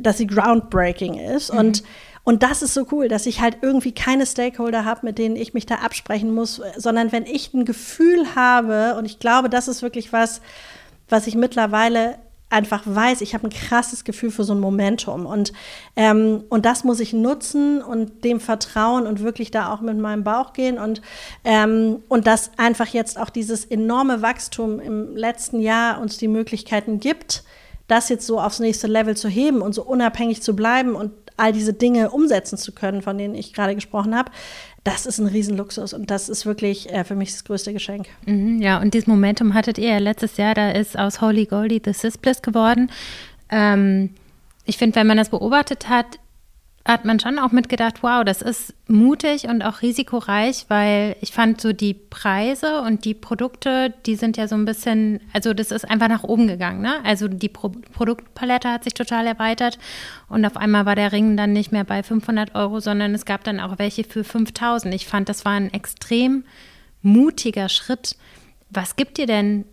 A: dass sie groundbreaking ist. Mhm. Und und das ist so cool, dass ich halt irgendwie keine Stakeholder habe, mit denen ich mich da absprechen muss, sondern wenn ich ein Gefühl habe, und ich glaube, das ist wirklich was, was ich mittlerweile einfach weiß, ich habe ein krasses Gefühl für so ein Momentum. Und, ähm, und das muss ich nutzen und dem vertrauen und wirklich da auch mit meinem Bauch gehen. Und, ähm, und dass einfach jetzt auch dieses enorme Wachstum im letzten Jahr uns die Möglichkeiten gibt, das jetzt so aufs nächste Level zu heben und so unabhängig zu bleiben und all diese Dinge umsetzen zu können, von denen ich gerade gesprochen habe, das ist ein Riesenluxus und das ist wirklich äh, für mich das größte Geschenk.
B: Mhm, ja, und dieses Momentum hattet ihr ja letztes Jahr, da ist aus Holy Goldie The Sis Bliss geworden. Ähm, ich finde, wenn man das beobachtet hat, hat man schon auch mitgedacht, wow, das ist mutig und auch risikoreich, weil ich fand so die Preise und die Produkte, die sind ja so ein bisschen, also das ist einfach nach oben gegangen, ne? Also die Pro Produktpalette hat sich total erweitert und auf einmal war der Ring dann nicht mehr bei 500 Euro, sondern es gab dann auch welche für 5000. Ich fand, das war ein extrem mutiger Schritt. Was gibt dir denn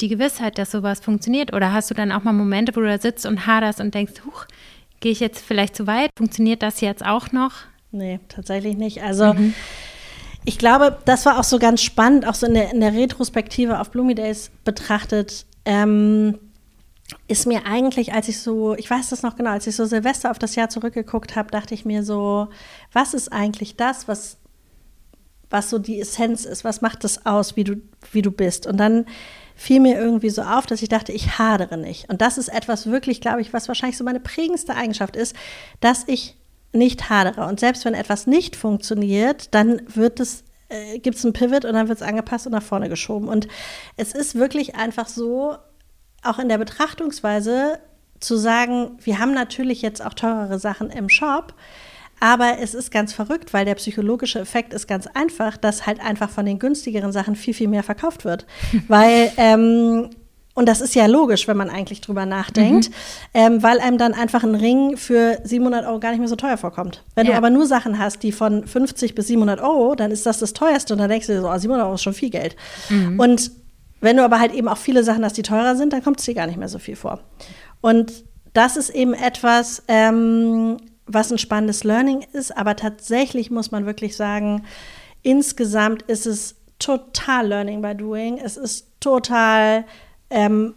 B: die Gewissheit, dass sowas funktioniert? Oder hast du dann auch mal Momente, wo du da sitzt und haderst und denkst, huch, Gehe ich jetzt vielleicht zu weit? Funktioniert das jetzt auch noch?
A: Nee, tatsächlich nicht. Also mhm. ich glaube, das war auch so ganz spannend, auch so in der, in der Retrospektive auf Bloomy Days betrachtet. Ähm, ist mir eigentlich, als ich so, ich weiß das noch genau, als ich so Silvester auf das Jahr zurückgeguckt habe, dachte ich mir so, was ist eigentlich das, was, was so die Essenz ist? Was macht das aus, wie du, wie du bist? Und dann fiel mir irgendwie so auf, dass ich dachte, ich hadere nicht. Und das ist etwas wirklich, glaube ich, was wahrscheinlich so meine prägendste Eigenschaft ist, dass ich nicht hadere. Und selbst wenn etwas nicht funktioniert, dann wird es äh, gibt es einen Pivot und dann wird es angepasst und nach vorne geschoben. Und es ist wirklich einfach so, auch in der Betrachtungsweise zu sagen, wir haben natürlich jetzt auch teurere Sachen im Shop, aber es ist ganz verrückt, weil der psychologische Effekt ist ganz einfach, dass halt einfach von den günstigeren Sachen viel, viel mehr verkauft wird. [LAUGHS] weil, ähm, und das ist ja logisch, wenn man eigentlich drüber nachdenkt, mhm. ähm, weil einem dann einfach ein Ring für 700 Euro gar nicht mehr so teuer vorkommt. Wenn ja. du aber nur Sachen hast, die von 50 bis 700 Euro, dann ist das das teuerste und dann denkst du dir so, oh, 700 Euro ist schon viel Geld. Mhm. Und wenn du aber halt eben auch viele Sachen hast, die teurer sind, dann kommt es dir gar nicht mehr so viel vor. Und das ist eben etwas, ähm, was ein spannendes Learning ist, aber tatsächlich muss man wirklich sagen, insgesamt ist es total Learning by Doing. Es ist total ähm,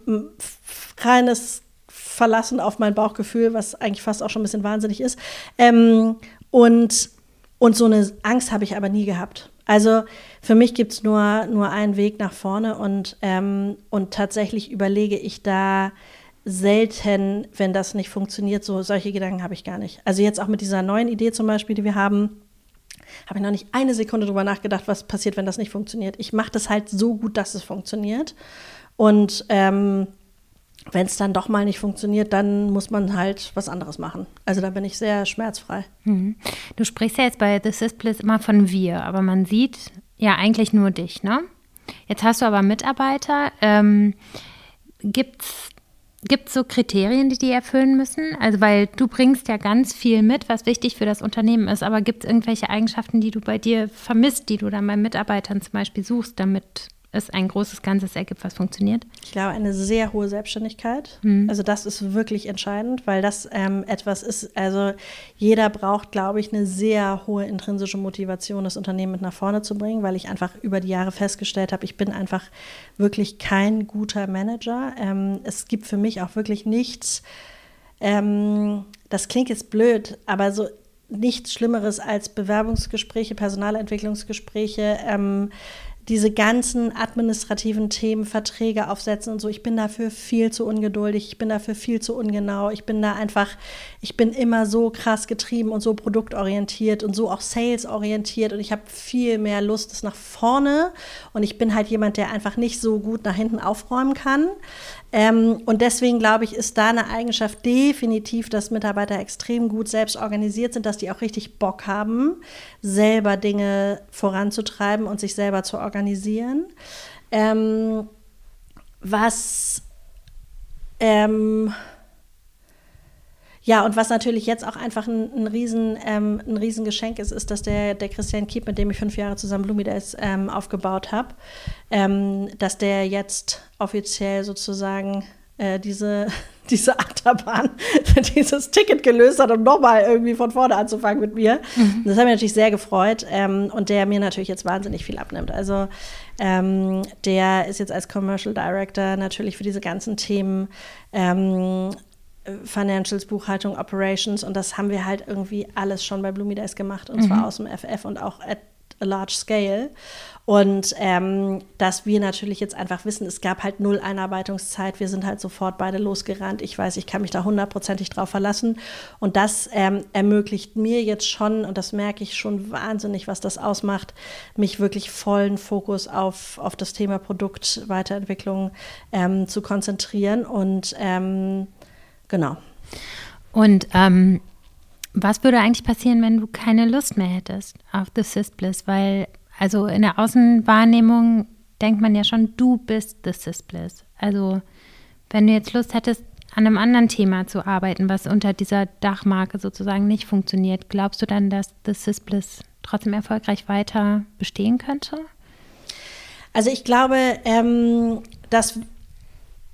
A: reines Verlassen auf mein Bauchgefühl, was eigentlich fast auch schon ein bisschen wahnsinnig ist. Ähm, und, und so eine Angst habe ich aber nie gehabt. Also für mich gibt es nur, nur einen Weg nach vorne und, ähm, und tatsächlich überlege ich da selten, wenn das nicht funktioniert. So solche Gedanken habe ich gar nicht. Also jetzt auch mit dieser neuen Idee zum Beispiel, die wir haben, habe ich noch nicht eine Sekunde drüber nachgedacht, was passiert, wenn das nicht funktioniert. Ich mache das halt so gut, dass es funktioniert. Und ähm, wenn es dann doch mal nicht funktioniert, dann muss man halt was anderes machen. Also da bin ich sehr schmerzfrei.
B: Mhm. Du sprichst ja jetzt bei The Syspliss immer von wir, aber man sieht ja eigentlich nur dich, ne? Jetzt hast du aber Mitarbeiter. Ähm, Gibt es Gibt es so Kriterien, die die erfüllen müssen? Also, weil du bringst ja ganz viel mit, was wichtig für das Unternehmen ist, aber gibt es irgendwelche Eigenschaften, die du bei dir vermisst, die du dann bei Mitarbeitern zum Beispiel suchst, damit es ein großes Ganzes ergibt, was funktioniert?
A: Ich glaube, eine sehr hohe Selbstständigkeit. Mhm. Also das ist wirklich entscheidend, weil das ähm, etwas ist, also jeder braucht, glaube ich, eine sehr hohe intrinsische Motivation, das Unternehmen mit nach vorne zu bringen, weil ich einfach über die Jahre festgestellt habe, ich bin einfach wirklich kein guter Manager. Ähm, es gibt für mich auch wirklich nichts, ähm, das klingt jetzt blöd, aber so nichts Schlimmeres als Bewerbungsgespräche, Personalentwicklungsgespräche, ähm, diese ganzen administrativen Themen, Verträge aufsetzen und so, ich bin dafür viel zu ungeduldig, ich bin dafür viel zu ungenau, ich bin da einfach, ich bin immer so krass getrieben und so produktorientiert und so auch salesorientiert und ich habe viel mehr Lust, es nach vorne und ich bin halt jemand, der einfach nicht so gut nach hinten aufräumen kann. Ähm, und deswegen glaube ich, ist da eine Eigenschaft definitiv, dass Mitarbeiter extrem gut selbst organisiert sind, dass die auch richtig Bock haben, selber Dinge voranzutreiben und sich selber zu organisieren. Ähm, was ähm, ja, und was natürlich jetzt auch einfach ein, ein, riesen, ähm, ein Riesengeschenk ist, ist, dass der, der Christian Kiep, mit dem ich fünf Jahre zusammen Blumi Days ähm, aufgebaut habe, ähm, dass der jetzt offiziell sozusagen äh, diese, [LAUGHS] diese Achterbahn, [LAUGHS] dieses Ticket gelöst hat, um nochmal irgendwie von vorne anzufangen mit mir. Mhm. Das hat mich natürlich sehr gefreut ähm, und der mir natürlich jetzt wahnsinnig viel abnimmt. Also ähm, der ist jetzt als Commercial Director natürlich für diese ganzen Themen ähm, Financials, Buchhaltung, Operations und das haben wir halt irgendwie alles schon bei Blumidice gemacht und mhm. zwar aus dem FF und auch at a large scale. Und ähm, dass wir natürlich jetzt einfach wissen, es gab halt null Einarbeitungszeit, wir sind halt sofort beide losgerannt. Ich weiß, ich kann mich da hundertprozentig drauf verlassen. Und das ähm, ermöglicht mir jetzt schon, und das merke ich schon wahnsinnig, was das ausmacht, mich wirklich vollen Fokus auf, auf das Thema Produktweiterentwicklung ähm, zu konzentrieren und ähm, Genau.
B: Und ähm, Was würde eigentlich passieren, wenn du keine Lust mehr hättest auf The Sis Bliss? Weil, also in der Außenwahrnehmung denkt man ja schon, du bist The Sis Bliss. Also, wenn du jetzt Lust hättest, an einem anderen Thema zu arbeiten, was unter dieser Dachmarke sozusagen nicht funktioniert, glaubst du dann, dass The Sis Bliss trotzdem erfolgreich weiter bestehen könnte?
A: Also ich glaube, ähm, dass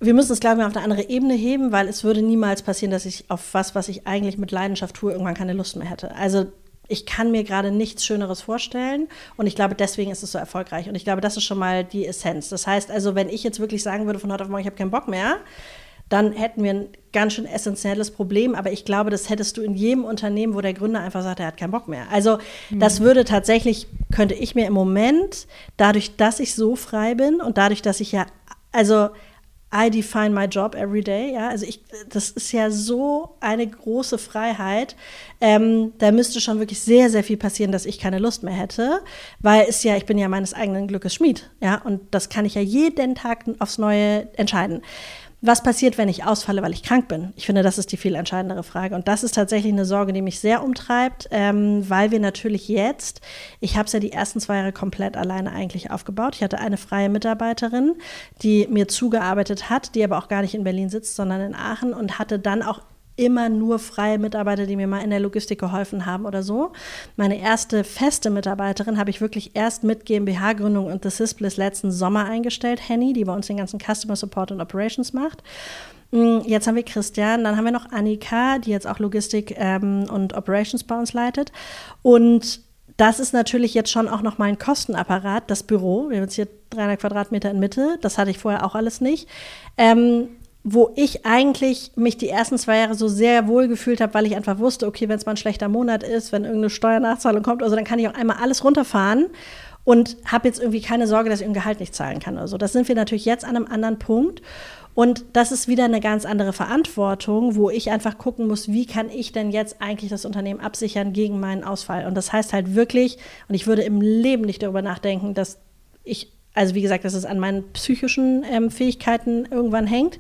A: wir müssen es, glaube ich, auf eine andere Ebene heben, weil es würde niemals passieren, dass ich auf was, was ich eigentlich mit Leidenschaft tue, irgendwann keine Lust mehr hätte. Also ich kann mir gerade nichts Schöneres vorstellen und ich glaube, deswegen ist es so erfolgreich. Und ich glaube, das ist schon mal die Essenz. Das heißt also, wenn ich jetzt wirklich sagen würde von heute auf morgen, ich habe keinen Bock mehr, dann hätten wir ein ganz schön essentielles Problem. Aber ich glaube, das hättest du in jedem Unternehmen, wo der Gründer einfach sagt, er hat keinen Bock mehr. Also das mhm. würde tatsächlich, könnte ich mir im Moment, dadurch, dass ich so frei bin und dadurch, dass ich ja, also I define my job every day. Ja, also ich, das ist ja so eine große Freiheit. Ähm, da müsste schon wirklich sehr, sehr viel passieren, dass ich keine Lust mehr hätte, weil es ja, ich bin ja meines eigenen Glückes Schmied. Ja, und das kann ich ja jeden Tag aufs Neue entscheiden. Was passiert, wenn ich ausfalle, weil ich krank bin? Ich finde, das ist die viel entscheidendere Frage. Und das ist tatsächlich eine Sorge, die mich sehr umtreibt, ähm, weil wir natürlich jetzt, ich habe es ja die ersten zwei Jahre komplett alleine eigentlich aufgebaut. Ich hatte eine freie Mitarbeiterin, die mir zugearbeitet hat, die aber auch gar nicht in Berlin sitzt, sondern in Aachen und hatte dann auch immer nur freie Mitarbeiter, die mir mal in der Logistik geholfen haben oder so. Meine erste feste Mitarbeiterin habe ich wirklich erst mit GmbH-Gründung und The Sysbliss letzten Sommer eingestellt, Henny, die bei uns den ganzen Customer Support und Operations macht. Mm, jetzt haben wir Christian, dann haben wir noch Annika, die jetzt auch Logistik ähm, und Operations bei uns leitet. Und das ist natürlich jetzt schon auch nochmal ein Kostenapparat, das Büro. Wir haben jetzt hier 300 Quadratmeter in Mitte. Das hatte ich vorher auch alles nicht. Ähm, wo ich eigentlich mich die ersten zwei Jahre so sehr wohl gefühlt habe, weil ich einfach wusste, okay, wenn es mal ein schlechter Monat ist, wenn irgendeine Steuernachzahlung kommt, also dann kann ich auch einmal alles runterfahren und habe jetzt irgendwie keine Sorge, dass ich ein Gehalt nicht zahlen kann oder so. Das sind wir natürlich jetzt an einem anderen Punkt. Und das ist wieder eine ganz andere Verantwortung, wo ich einfach gucken muss, wie kann ich denn jetzt eigentlich das Unternehmen absichern gegen meinen Ausfall. Und das heißt halt wirklich, und ich würde im Leben nicht darüber nachdenken, dass ich also wie gesagt, dass es an meinen psychischen ähm, Fähigkeiten irgendwann hängt.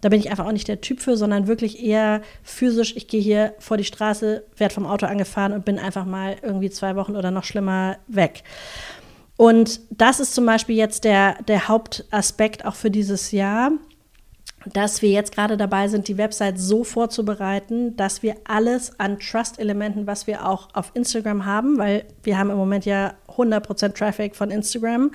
A: Da bin ich einfach auch nicht der Typ für, sondern wirklich eher physisch. Ich gehe hier vor die Straße, werde vom Auto angefahren und bin einfach mal irgendwie zwei Wochen oder noch schlimmer weg. Und das ist zum Beispiel jetzt der, der Hauptaspekt auch für dieses Jahr, dass wir jetzt gerade dabei sind, die Website so vorzubereiten, dass wir alles an Trust-Elementen, was wir auch auf Instagram haben, weil wir haben im Moment ja 100% Traffic von Instagram,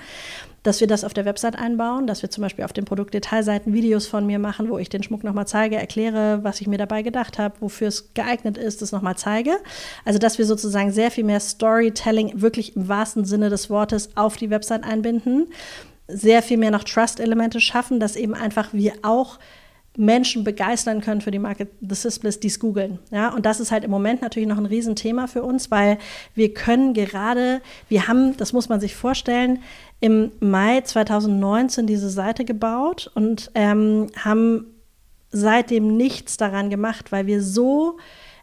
A: dass wir das auf der Website einbauen, dass wir zum Beispiel auf den Produktdetailseiten Videos von mir machen, wo ich den Schmuck nochmal zeige, erkläre, was ich mir dabei gedacht habe, wofür es geeignet ist, das nochmal zeige. Also, dass wir sozusagen sehr viel mehr Storytelling wirklich im wahrsten Sinne des Wortes auf die Website einbinden, sehr viel mehr noch Trust-Elemente schaffen, dass eben einfach wir auch Menschen begeistern können für die Marke The Sysbliss, die es googeln. Ja, und das ist halt im Moment natürlich noch ein Riesenthema für uns, weil wir können gerade, wir haben, das muss man sich vorstellen, im Mai 2019 diese Seite gebaut und ähm, haben seitdem nichts daran gemacht, weil wir so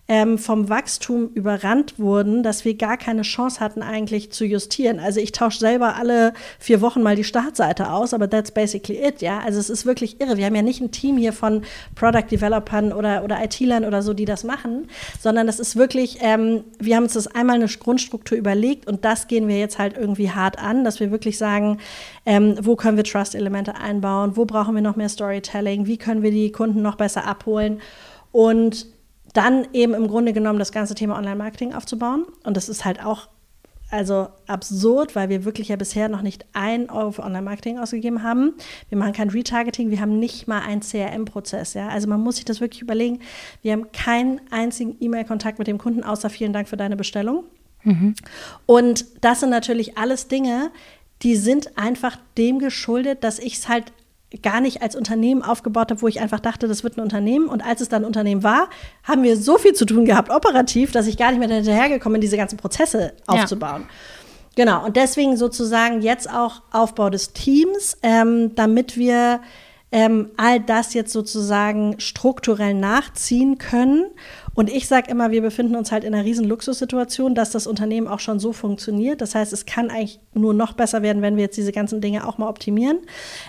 A: ähm, vom Wachstum überrannt wurden, dass wir gar keine Chance hatten, eigentlich zu justieren. Also ich tausche selber alle vier Wochen mal die Startseite aus, aber that's basically it, ja. Also es ist wirklich irre. Wir haben ja nicht ein Team hier von Product Developern oder, oder IT-Lern oder so, die das machen, sondern das ist wirklich, ähm, wir haben uns das einmal eine Grundstruktur überlegt und das gehen wir jetzt halt irgendwie hart an, dass wir wirklich sagen, ähm, wo können wir Trust-Elemente einbauen, wo brauchen wir noch mehr Storytelling, wie können wir die Kunden noch besser abholen und dann eben im Grunde genommen das ganze Thema Online-Marketing aufzubauen. Und das ist halt auch also absurd, weil wir wirklich ja bisher noch nicht ein Euro für Online-Marketing ausgegeben haben. Wir machen kein Retargeting, wir haben nicht mal einen CRM-Prozess. Ja? Also man muss sich das wirklich überlegen. Wir haben keinen einzigen E-Mail-Kontakt mit dem Kunden, außer vielen Dank für deine Bestellung. Mhm. Und das sind natürlich alles Dinge, die sind einfach dem geschuldet, dass ich es halt gar nicht als Unternehmen aufgebaut habe, wo ich einfach dachte, das wird ein Unternehmen. Und als es dann ein Unternehmen war, haben wir so viel zu tun gehabt, operativ, dass ich gar nicht mehr hinterhergekommen bin, diese ganzen Prozesse aufzubauen. Ja. Genau, und deswegen sozusagen jetzt auch Aufbau des Teams, ähm, damit wir ähm, all das jetzt sozusagen strukturell nachziehen können und ich sage immer, wir befinden uns halt in einer riesen Luxussituation, dass das Unternehmen auch schon so funktioniert. Das heißt, es kann eigentlich nur noch besser werden, wenn wir jetzt diese ganzen Dinge auch mal optimieren.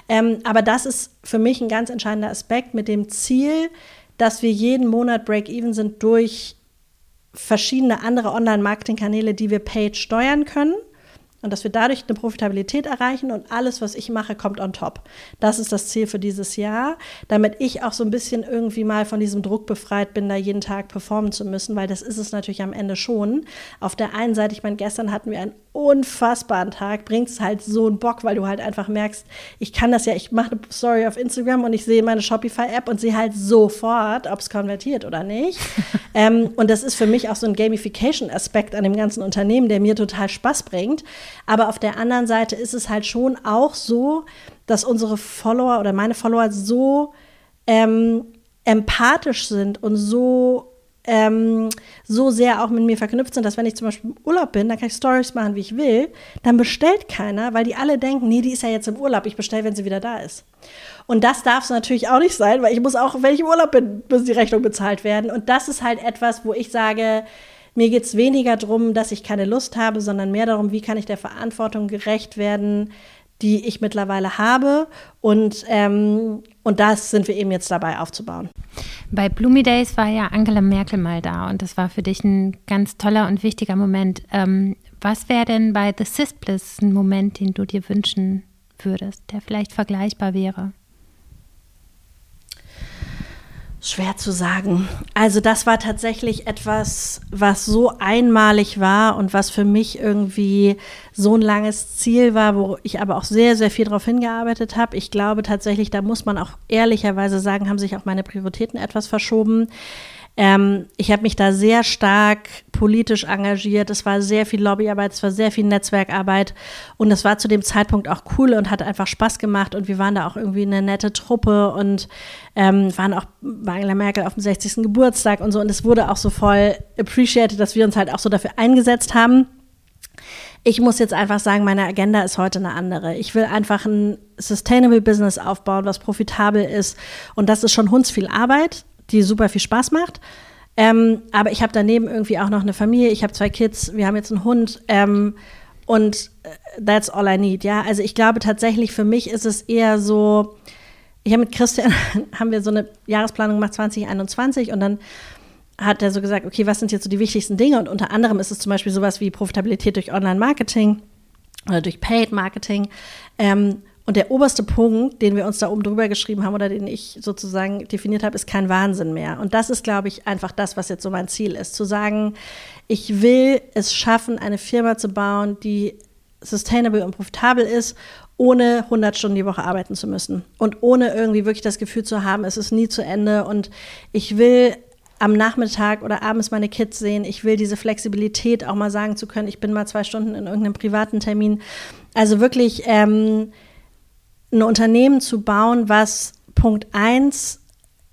A: Ähm, aber das ist für mich ein ganz entscheidender Aspekt mit dem Ziel, dass wir jeden Monat Break-Even sind durch verschiedene andere Online-Marketing-Kanäle, die wir paid steuern können und dass wir dadurch eine Profitabilität erreichen und alles, was ich mache, kommt on top. Das ist das Ziel für dieses Jahr, damit ich auch so ein bisschen irgendwie mal von diesem Druck befreit bin, da jeden Tag performen zu müssen, weil das ist es natürlich am Ende schon. Auf der einen Seite, ich meine, gestern hatten wir einen unfassbaren Tag, bringt es halt so einen Bock, weil du halt einfach merkst, ich kann das ja, ich mache eine Story auf Instagram und ich sehe meine Shopify-App und sehe halt sofort, ob es konvertiert oder nicht. [LAUGHS] ähm, und das ist für mich auch so ein Gamification-Aspekt an dem ganzen Unternehmen, der mir total Spaß bringt. Aber auf der anderen Seite ist es halt schon auch so, dass unsere Follower oder meine Follower so ähm, empathisch sind und so ähm, so sehr auch mit mir verknüpft sind, dass wenn ich zum Beispiel im Urlaub bin, dann kann ich Stories machen, wie ich will, dann bestellt keiner, weil die alle denken, nee, die ist ja jetzt im Urlaub, ich bestelle, wenn sie wieder da ist. Und das darf es natürlich auch nicht sein, weil ich muss auch, wenn ich im Urlaub bin, muss die Rechnung bezahlt werden. Und das ist halt etwas, wo ich sage, mir geht es weniger darum, dass ich keine Lust habe, sondern mehr darum, wie kann ich der Verantwortung gerecht werden, die ich mittlerweile habe. Und, ähm, und das sind wir eben jetzt dabei aufzubauen.
B: Bei Bloomy Days war ja Angela Merkel mal da und das war für dich ein ganz toller und wichtiger Moment. Ähm, was wäre denn bei The Sis ein Moment, den du dir wünschen würdest, der vielleicht vergleichbar wäre?
A: Schwer zu sagen. Also das war tatsächlich etwas, was so einmalig war und was für mich irgendwie so ein langes Ziel war, wo ich aber auch sehr, sehr viel darauf hingearbeitet habe. Ich glaube tatsächlich, da muss man auch ehrlicherweise sagen, haben sich auch meine Prioritäten etwas verschoben. Ähm, ich habe mich da sehr stark politisch engagiert. Es war sehr viel Lobbyarbeit, es war sehr viel Netzwerkarbeit und es war zu dem Zeitpunkt auch cool und hat einfach Spaß gemacht und wir waren da auch irgendwie eine nette Truppe und ähm, waren auch bei Angela Merkel auf dem 60. Geburtstag und so und es wurde auch so voll appreciated, dass wir uns halt auch so dafür eingesetzt haben. Ich muss jetzt einfach sagen, meine Agenda ist heute eine andere. Ich will einfach ein Sustainable Business aufbauen, was profitabel ist. Und das ist schon hundsviel Arbeit die super viel Spaß macht. Ähm, aber ich habe daneben irgendwie auch noch eine Familie, ich habe zwei Kids, wir haben jetzt einen Hund ähm, und äh, that's all I need, ja. Also ich glaube tatsächlich, für mich ist es eher so, ich habe mit Christian, [LAUGHS] haben wir so eine Jahresplanung gemacht 2021 und dann hat er so gesagt, okay, was sind jetzt so die wichtigsten Dinge? Und unter anderem ist es zum Beispiel sowas wie Profitabilität durch Online-Marketing oder durch Paid-Marketing. Ähm, und der oberste Punkt, den wir uns da oben drüber geschrieben haben oder den ich sozusagen definiert habe, ist kein Wahnsinn mehr. Und das ist, glaube ich, einfach das, was jetzt so mein Ziel ist. Zu sagen, ich will es schaffen, eine Firma zu bauen, die sustainable und profitabel ist, ohne 100 Stunden die Woche arbeiten zu müssen. Und ohne irgendwie wirklich das Gefühl zu haben, es ist nie zu Ende. Und ich will am Nachmittag oder abends meine Kids sehen. Ich will diese Flexibilität auch mal sagen zu können, ich bin mal zwei Stunden in irgendeinem privaten Termin. Also wirklich ähm, ein Unternehmen zu bauen, was Punkt 1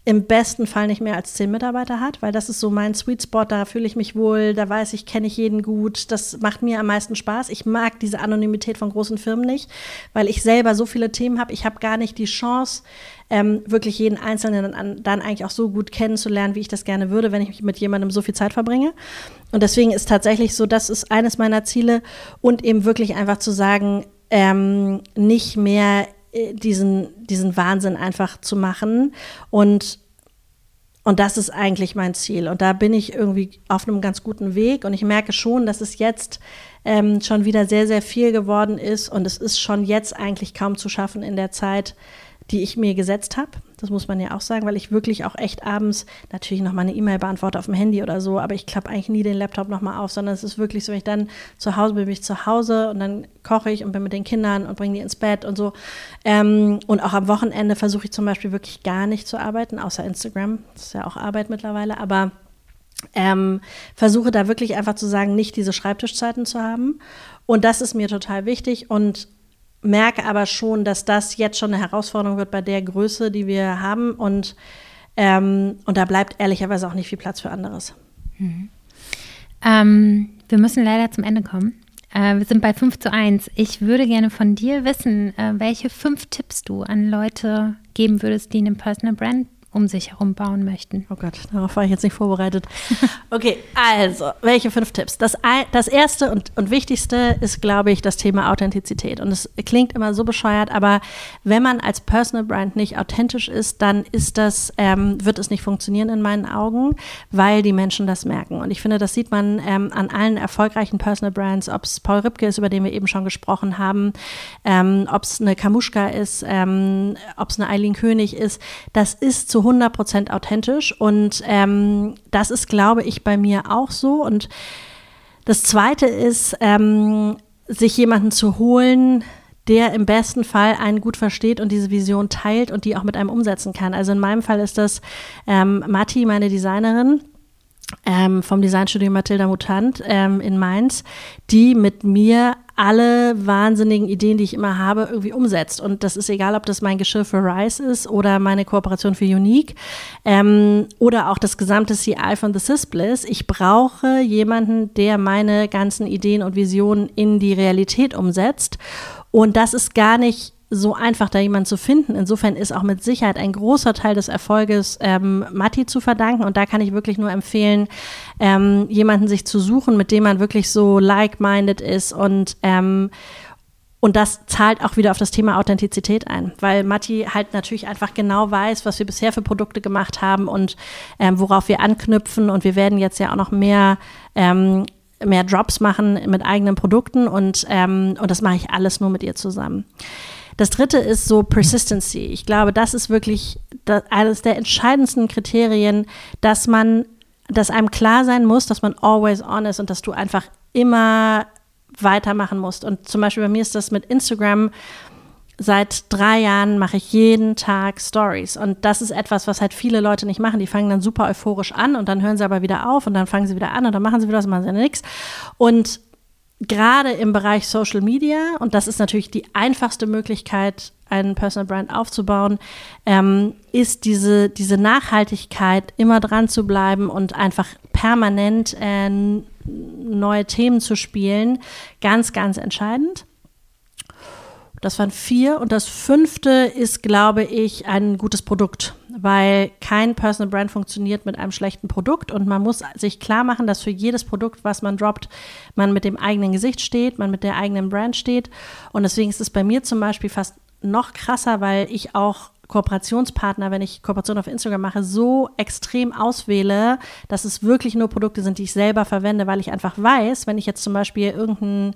A: im besten Fall nicht mehr als zehn Mitarbeiter hat, weil das ist so mein Sweet Spot, da fühle ich mich wohl, da weiß ich, kenne ich jeden gut, das macht mir am meisten Spaß. Ich mag diese Anonymität von großen Firmen nicht, weil ich selber so viele Themen habe. Ich habe gar nicht die Chance, ähm, wirklich jeden Einzelnen dann, dann eigentlich auch so gut kennenzulernen, wie ich das gerne würde, wenn ich mit jemandem so viel Zeit verbringe. Und deswegen ist tatsächlich so, das ist eines meiner Ziele und eben wirklich einfach zu sagen, ähm, nicht mehr diesen, diesen Wahnsinn einfach zu machen. Und, und das ist eigentlich mein Ziel. Und da bin ich irgendwie auf einem ganz guten Weg. Und ich merke schon, dass es jetzt ähm, schon wieder sehr, sehr viel geworden ist. Und es ist schon jetzt eigentlich kaum zu schaffen in der Zeit, die ich mir gesetzt habe. Das muss man ja auch sagen, weil ich wirklich auch echt abends natürlich noch mal eine E-Mail beantworte auf dem Handy oder so, aber ich klappe eigentlich nie den Laptop noch mal auf, sondern es ist wirklich so, wenn ich dann zu Hause bin, bin ich zu Hause und dann koche ich und bin mit den Kindern und bringe die ins Bett und so. Ähm, und auch am Wochenende versuche ich zum Beispiel wirklich gar nicht zu arbeiten, außer Instagram. Das ist ja auch Arbeit mittlerweile, aber ähm, versuche da wirklich einfach zu sagen, nicht diese Schreibtischzeiten zu haben. Und das ist mir total wichtig. Und merke aber schon, dass das jetzt schon eine Herausforderung wird bei der Größe, die wir haben. Und, ähm, und da bleibt ehrlicherweise auch nicht viel Platz für anderes.
B: Mhm. Ähm, wir müssen leider zum Ende kommen. Äh, wir sind bei 5 zu 1. Ich würde gerne von dir wissen, äh, welche fünf Tipps du an Leute geben würdest, die eine Personal Brand um sich herum bauen möchten.
A: Oh Gott, darauf war ich jetzt nicht vorbereitet. [LAUGHS] Okay, also, welche fünf Tipps? Das, das erste und, und wichtigste ist, glaube ich, das Thema Authentizität. Und es klingt immer so bescheuert, aber wenn man als Personal Brand nicht authentisch ist, dann ist das, ähm, wird es nicht funktionieren in meinen Augen, weil die Menschen das merken. Und ich finde, das sieht man ähm, an allen erfolgreichen Personal Brands, ob es Paul Ripke ist, über den wir eben schon gesprochen haben, ähm, ob es eine Kamuschka ist, ähm, ob es eine Eileen König ist. Das ist zu 100% authentisch und ähm, das ist, glaube ich, bei mir auch so. Und das Zweite ist, ähm, sich jemanden zu holen, der im besten Fall einen gut versteht und diese Vision teilt und die auch mit einem umsetzen kann. Also in meinem Fall ist das ähm, Matti, meine Designerin. Ähm, vom Designstudio Mathilda Mutant ähm, in Mainz, die mit mir alle wahnsinnigen Ideen, die ich immer habe, irgendwie umsetzt. Und das ist egal, ob das mein Geschirr für Rice ist oder meine Kooperation für Unique ähm, oder auch das gesamte CI von The Sysbliss. Ich brauche jemanden, der meine ganzen Ideen und Visionen in die Realität umsetzt. Und das ist gar nicht so einfach, da jemanden zu finden. Insofern ist auch mit Sicherheit ein großer Teil des Erfolges ähm, Matti zu verdanken. Und da kann ich wirklich nur empfehlen, ähm, jemanden sich zu suchen, mit dem man wirklich so like-minded ist und ähm, und das zahlt auch wieder auf das Thema Authentizität ein, weil Matti halt natürlich einfach genau weiß, was wir bisher für Produkte gemacht haben und ähm, worauf wir anknüpfen. Und wir werden jetzt ja auch noch mehr ähm, mehr Drops machen mit eigenen Produkten und, ähm, und das mache ich alles nur mit ihr zusammen. Das dritte ist so Persistency. Ich glaube, das ist wirklich das, eines der entscheidendsten Kriterien, dass man, dass einem klar sein muss, dass man always on ist und dass du einfach immer weitermachen musst. Und zum Beispiel bei mir ist das mit Instagram. Seit drei Jahren mache ich jeden Tag Stories. Und das ist etwas, was halt viele Leute nicht machen. Die fangen dann super euphorisch an und dann hören sie aber wieder auf und dann fangen sie wieder an und dann machen sie wieder was machen sie nichts. Und gerade im Bereich Social Media, und das ist natürlich die einfachste Möglichkeit, einen Personal Brand aufzubauen, ähm, ist diese, diese Nachhaltigkeit, immer dran zu bleiben und einfach permanent äh, neue Themen zu spielen, ganz, ganz entscheidend. Das waren vier. Und das fünfte ist, glaube ich, ein gutes Produkt, weil kein Personal Brand funktioniert mit einem schlechten Produkt. Und man muss sich klar machen, dass für jedes Produkt, was man droppt, man mit dem eigenen Gesicht steht, man mit der eigenen Brand steht. Und deswegen ist es bei mir zum Beispiel fast noch krasser, weil ich auch Kooperationspartner, wenn ich Kooperation auf Instagram mache, so extrem auswähle, dass es wirklich nur Produkte sind, die ich selber verwende, weil ich einfach weiß, wenn ich jetzt zum Beispiel irgendeinen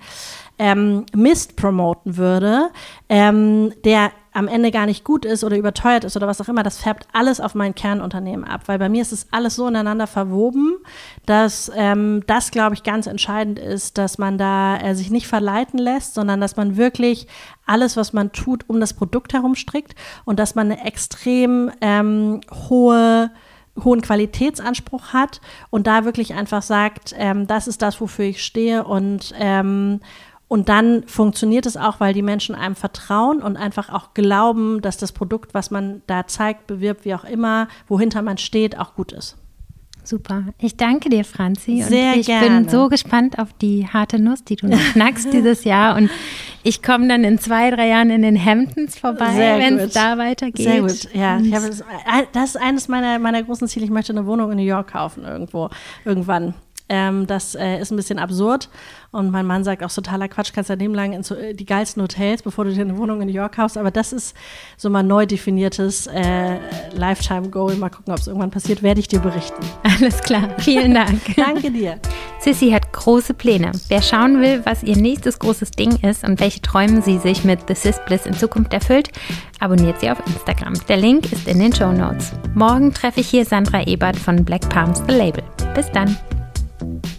A: ähm, Mist promoten würde, ähm, der am Ende gar nicht gut ist oder überteuert ist oder was auch immer, das färbt alles auf mein Kernunternehmen ab. Weil bei mir ist es alles so ineinander verwoben, dass ähm, das, glaube ich, ganz entscheidend ist, dass man da äh, sich nicht verleiten lässt, sondern dass man wirklich alles, was man tut, um das Produkt herum strickt und dass man eine extrem ähm, hohe hohen Qualitätsanspruch hat und da wirklich einfach sagt, ähm, das ist das, wofür ich stehe und ähm, und dann funktioniert es auch, weil die Menschen einem vertrauen und einfach auch glauben, dass das Produkt, was man da zeigt, bewirbt, wie auch immer, wohinter man steht, auch gut ist.
B: Super. Ich danke dir, Franzi.
A: Sehr
B: und ich
A: gerne.
B: bin so gespannt auf die harte Nuss, die du noch [LAUGHS] knackst dieses Jahr. Und ich komme dann in zwei, drei Jahren in den Hamptons vorbei, wenn es da weitergeht.
A: Sehr gut. Ja, das, das, ist eines meiner, meiner großen Ziele. Ich möchte eine Wohnung in New York kaufen irgendwo, irgendwann. Ähm, das äh, ist ein bisschen absurd. Und mein Mann sagt auch totaler Quatsch, kannst dein Leben lang in äh, die geilsten Hotels, bevor du dir eine Wohnung in New York kaufst. Aber das ist so mal neu definiertes äh, Lifetime-Goal. Mal gucken, ob es irgendwann passiert, werde ich dir berichten. [LAUGHS]
B: Alles klar. Vielen Dank. [LAUGHS]
A: Danke dir.
B: Sissy hat große Pläne. Wer schauen will, was ihr nächstes großes Ding ist und welche Träume sie sich mit The Sis Bliss in Zukunft erfüllt, abonniert sie auf Instagram. Der Link ist in den Show Notes. Morgen treffe ich hier Sandra Ebert von Black Palms The Label. Bis dann. you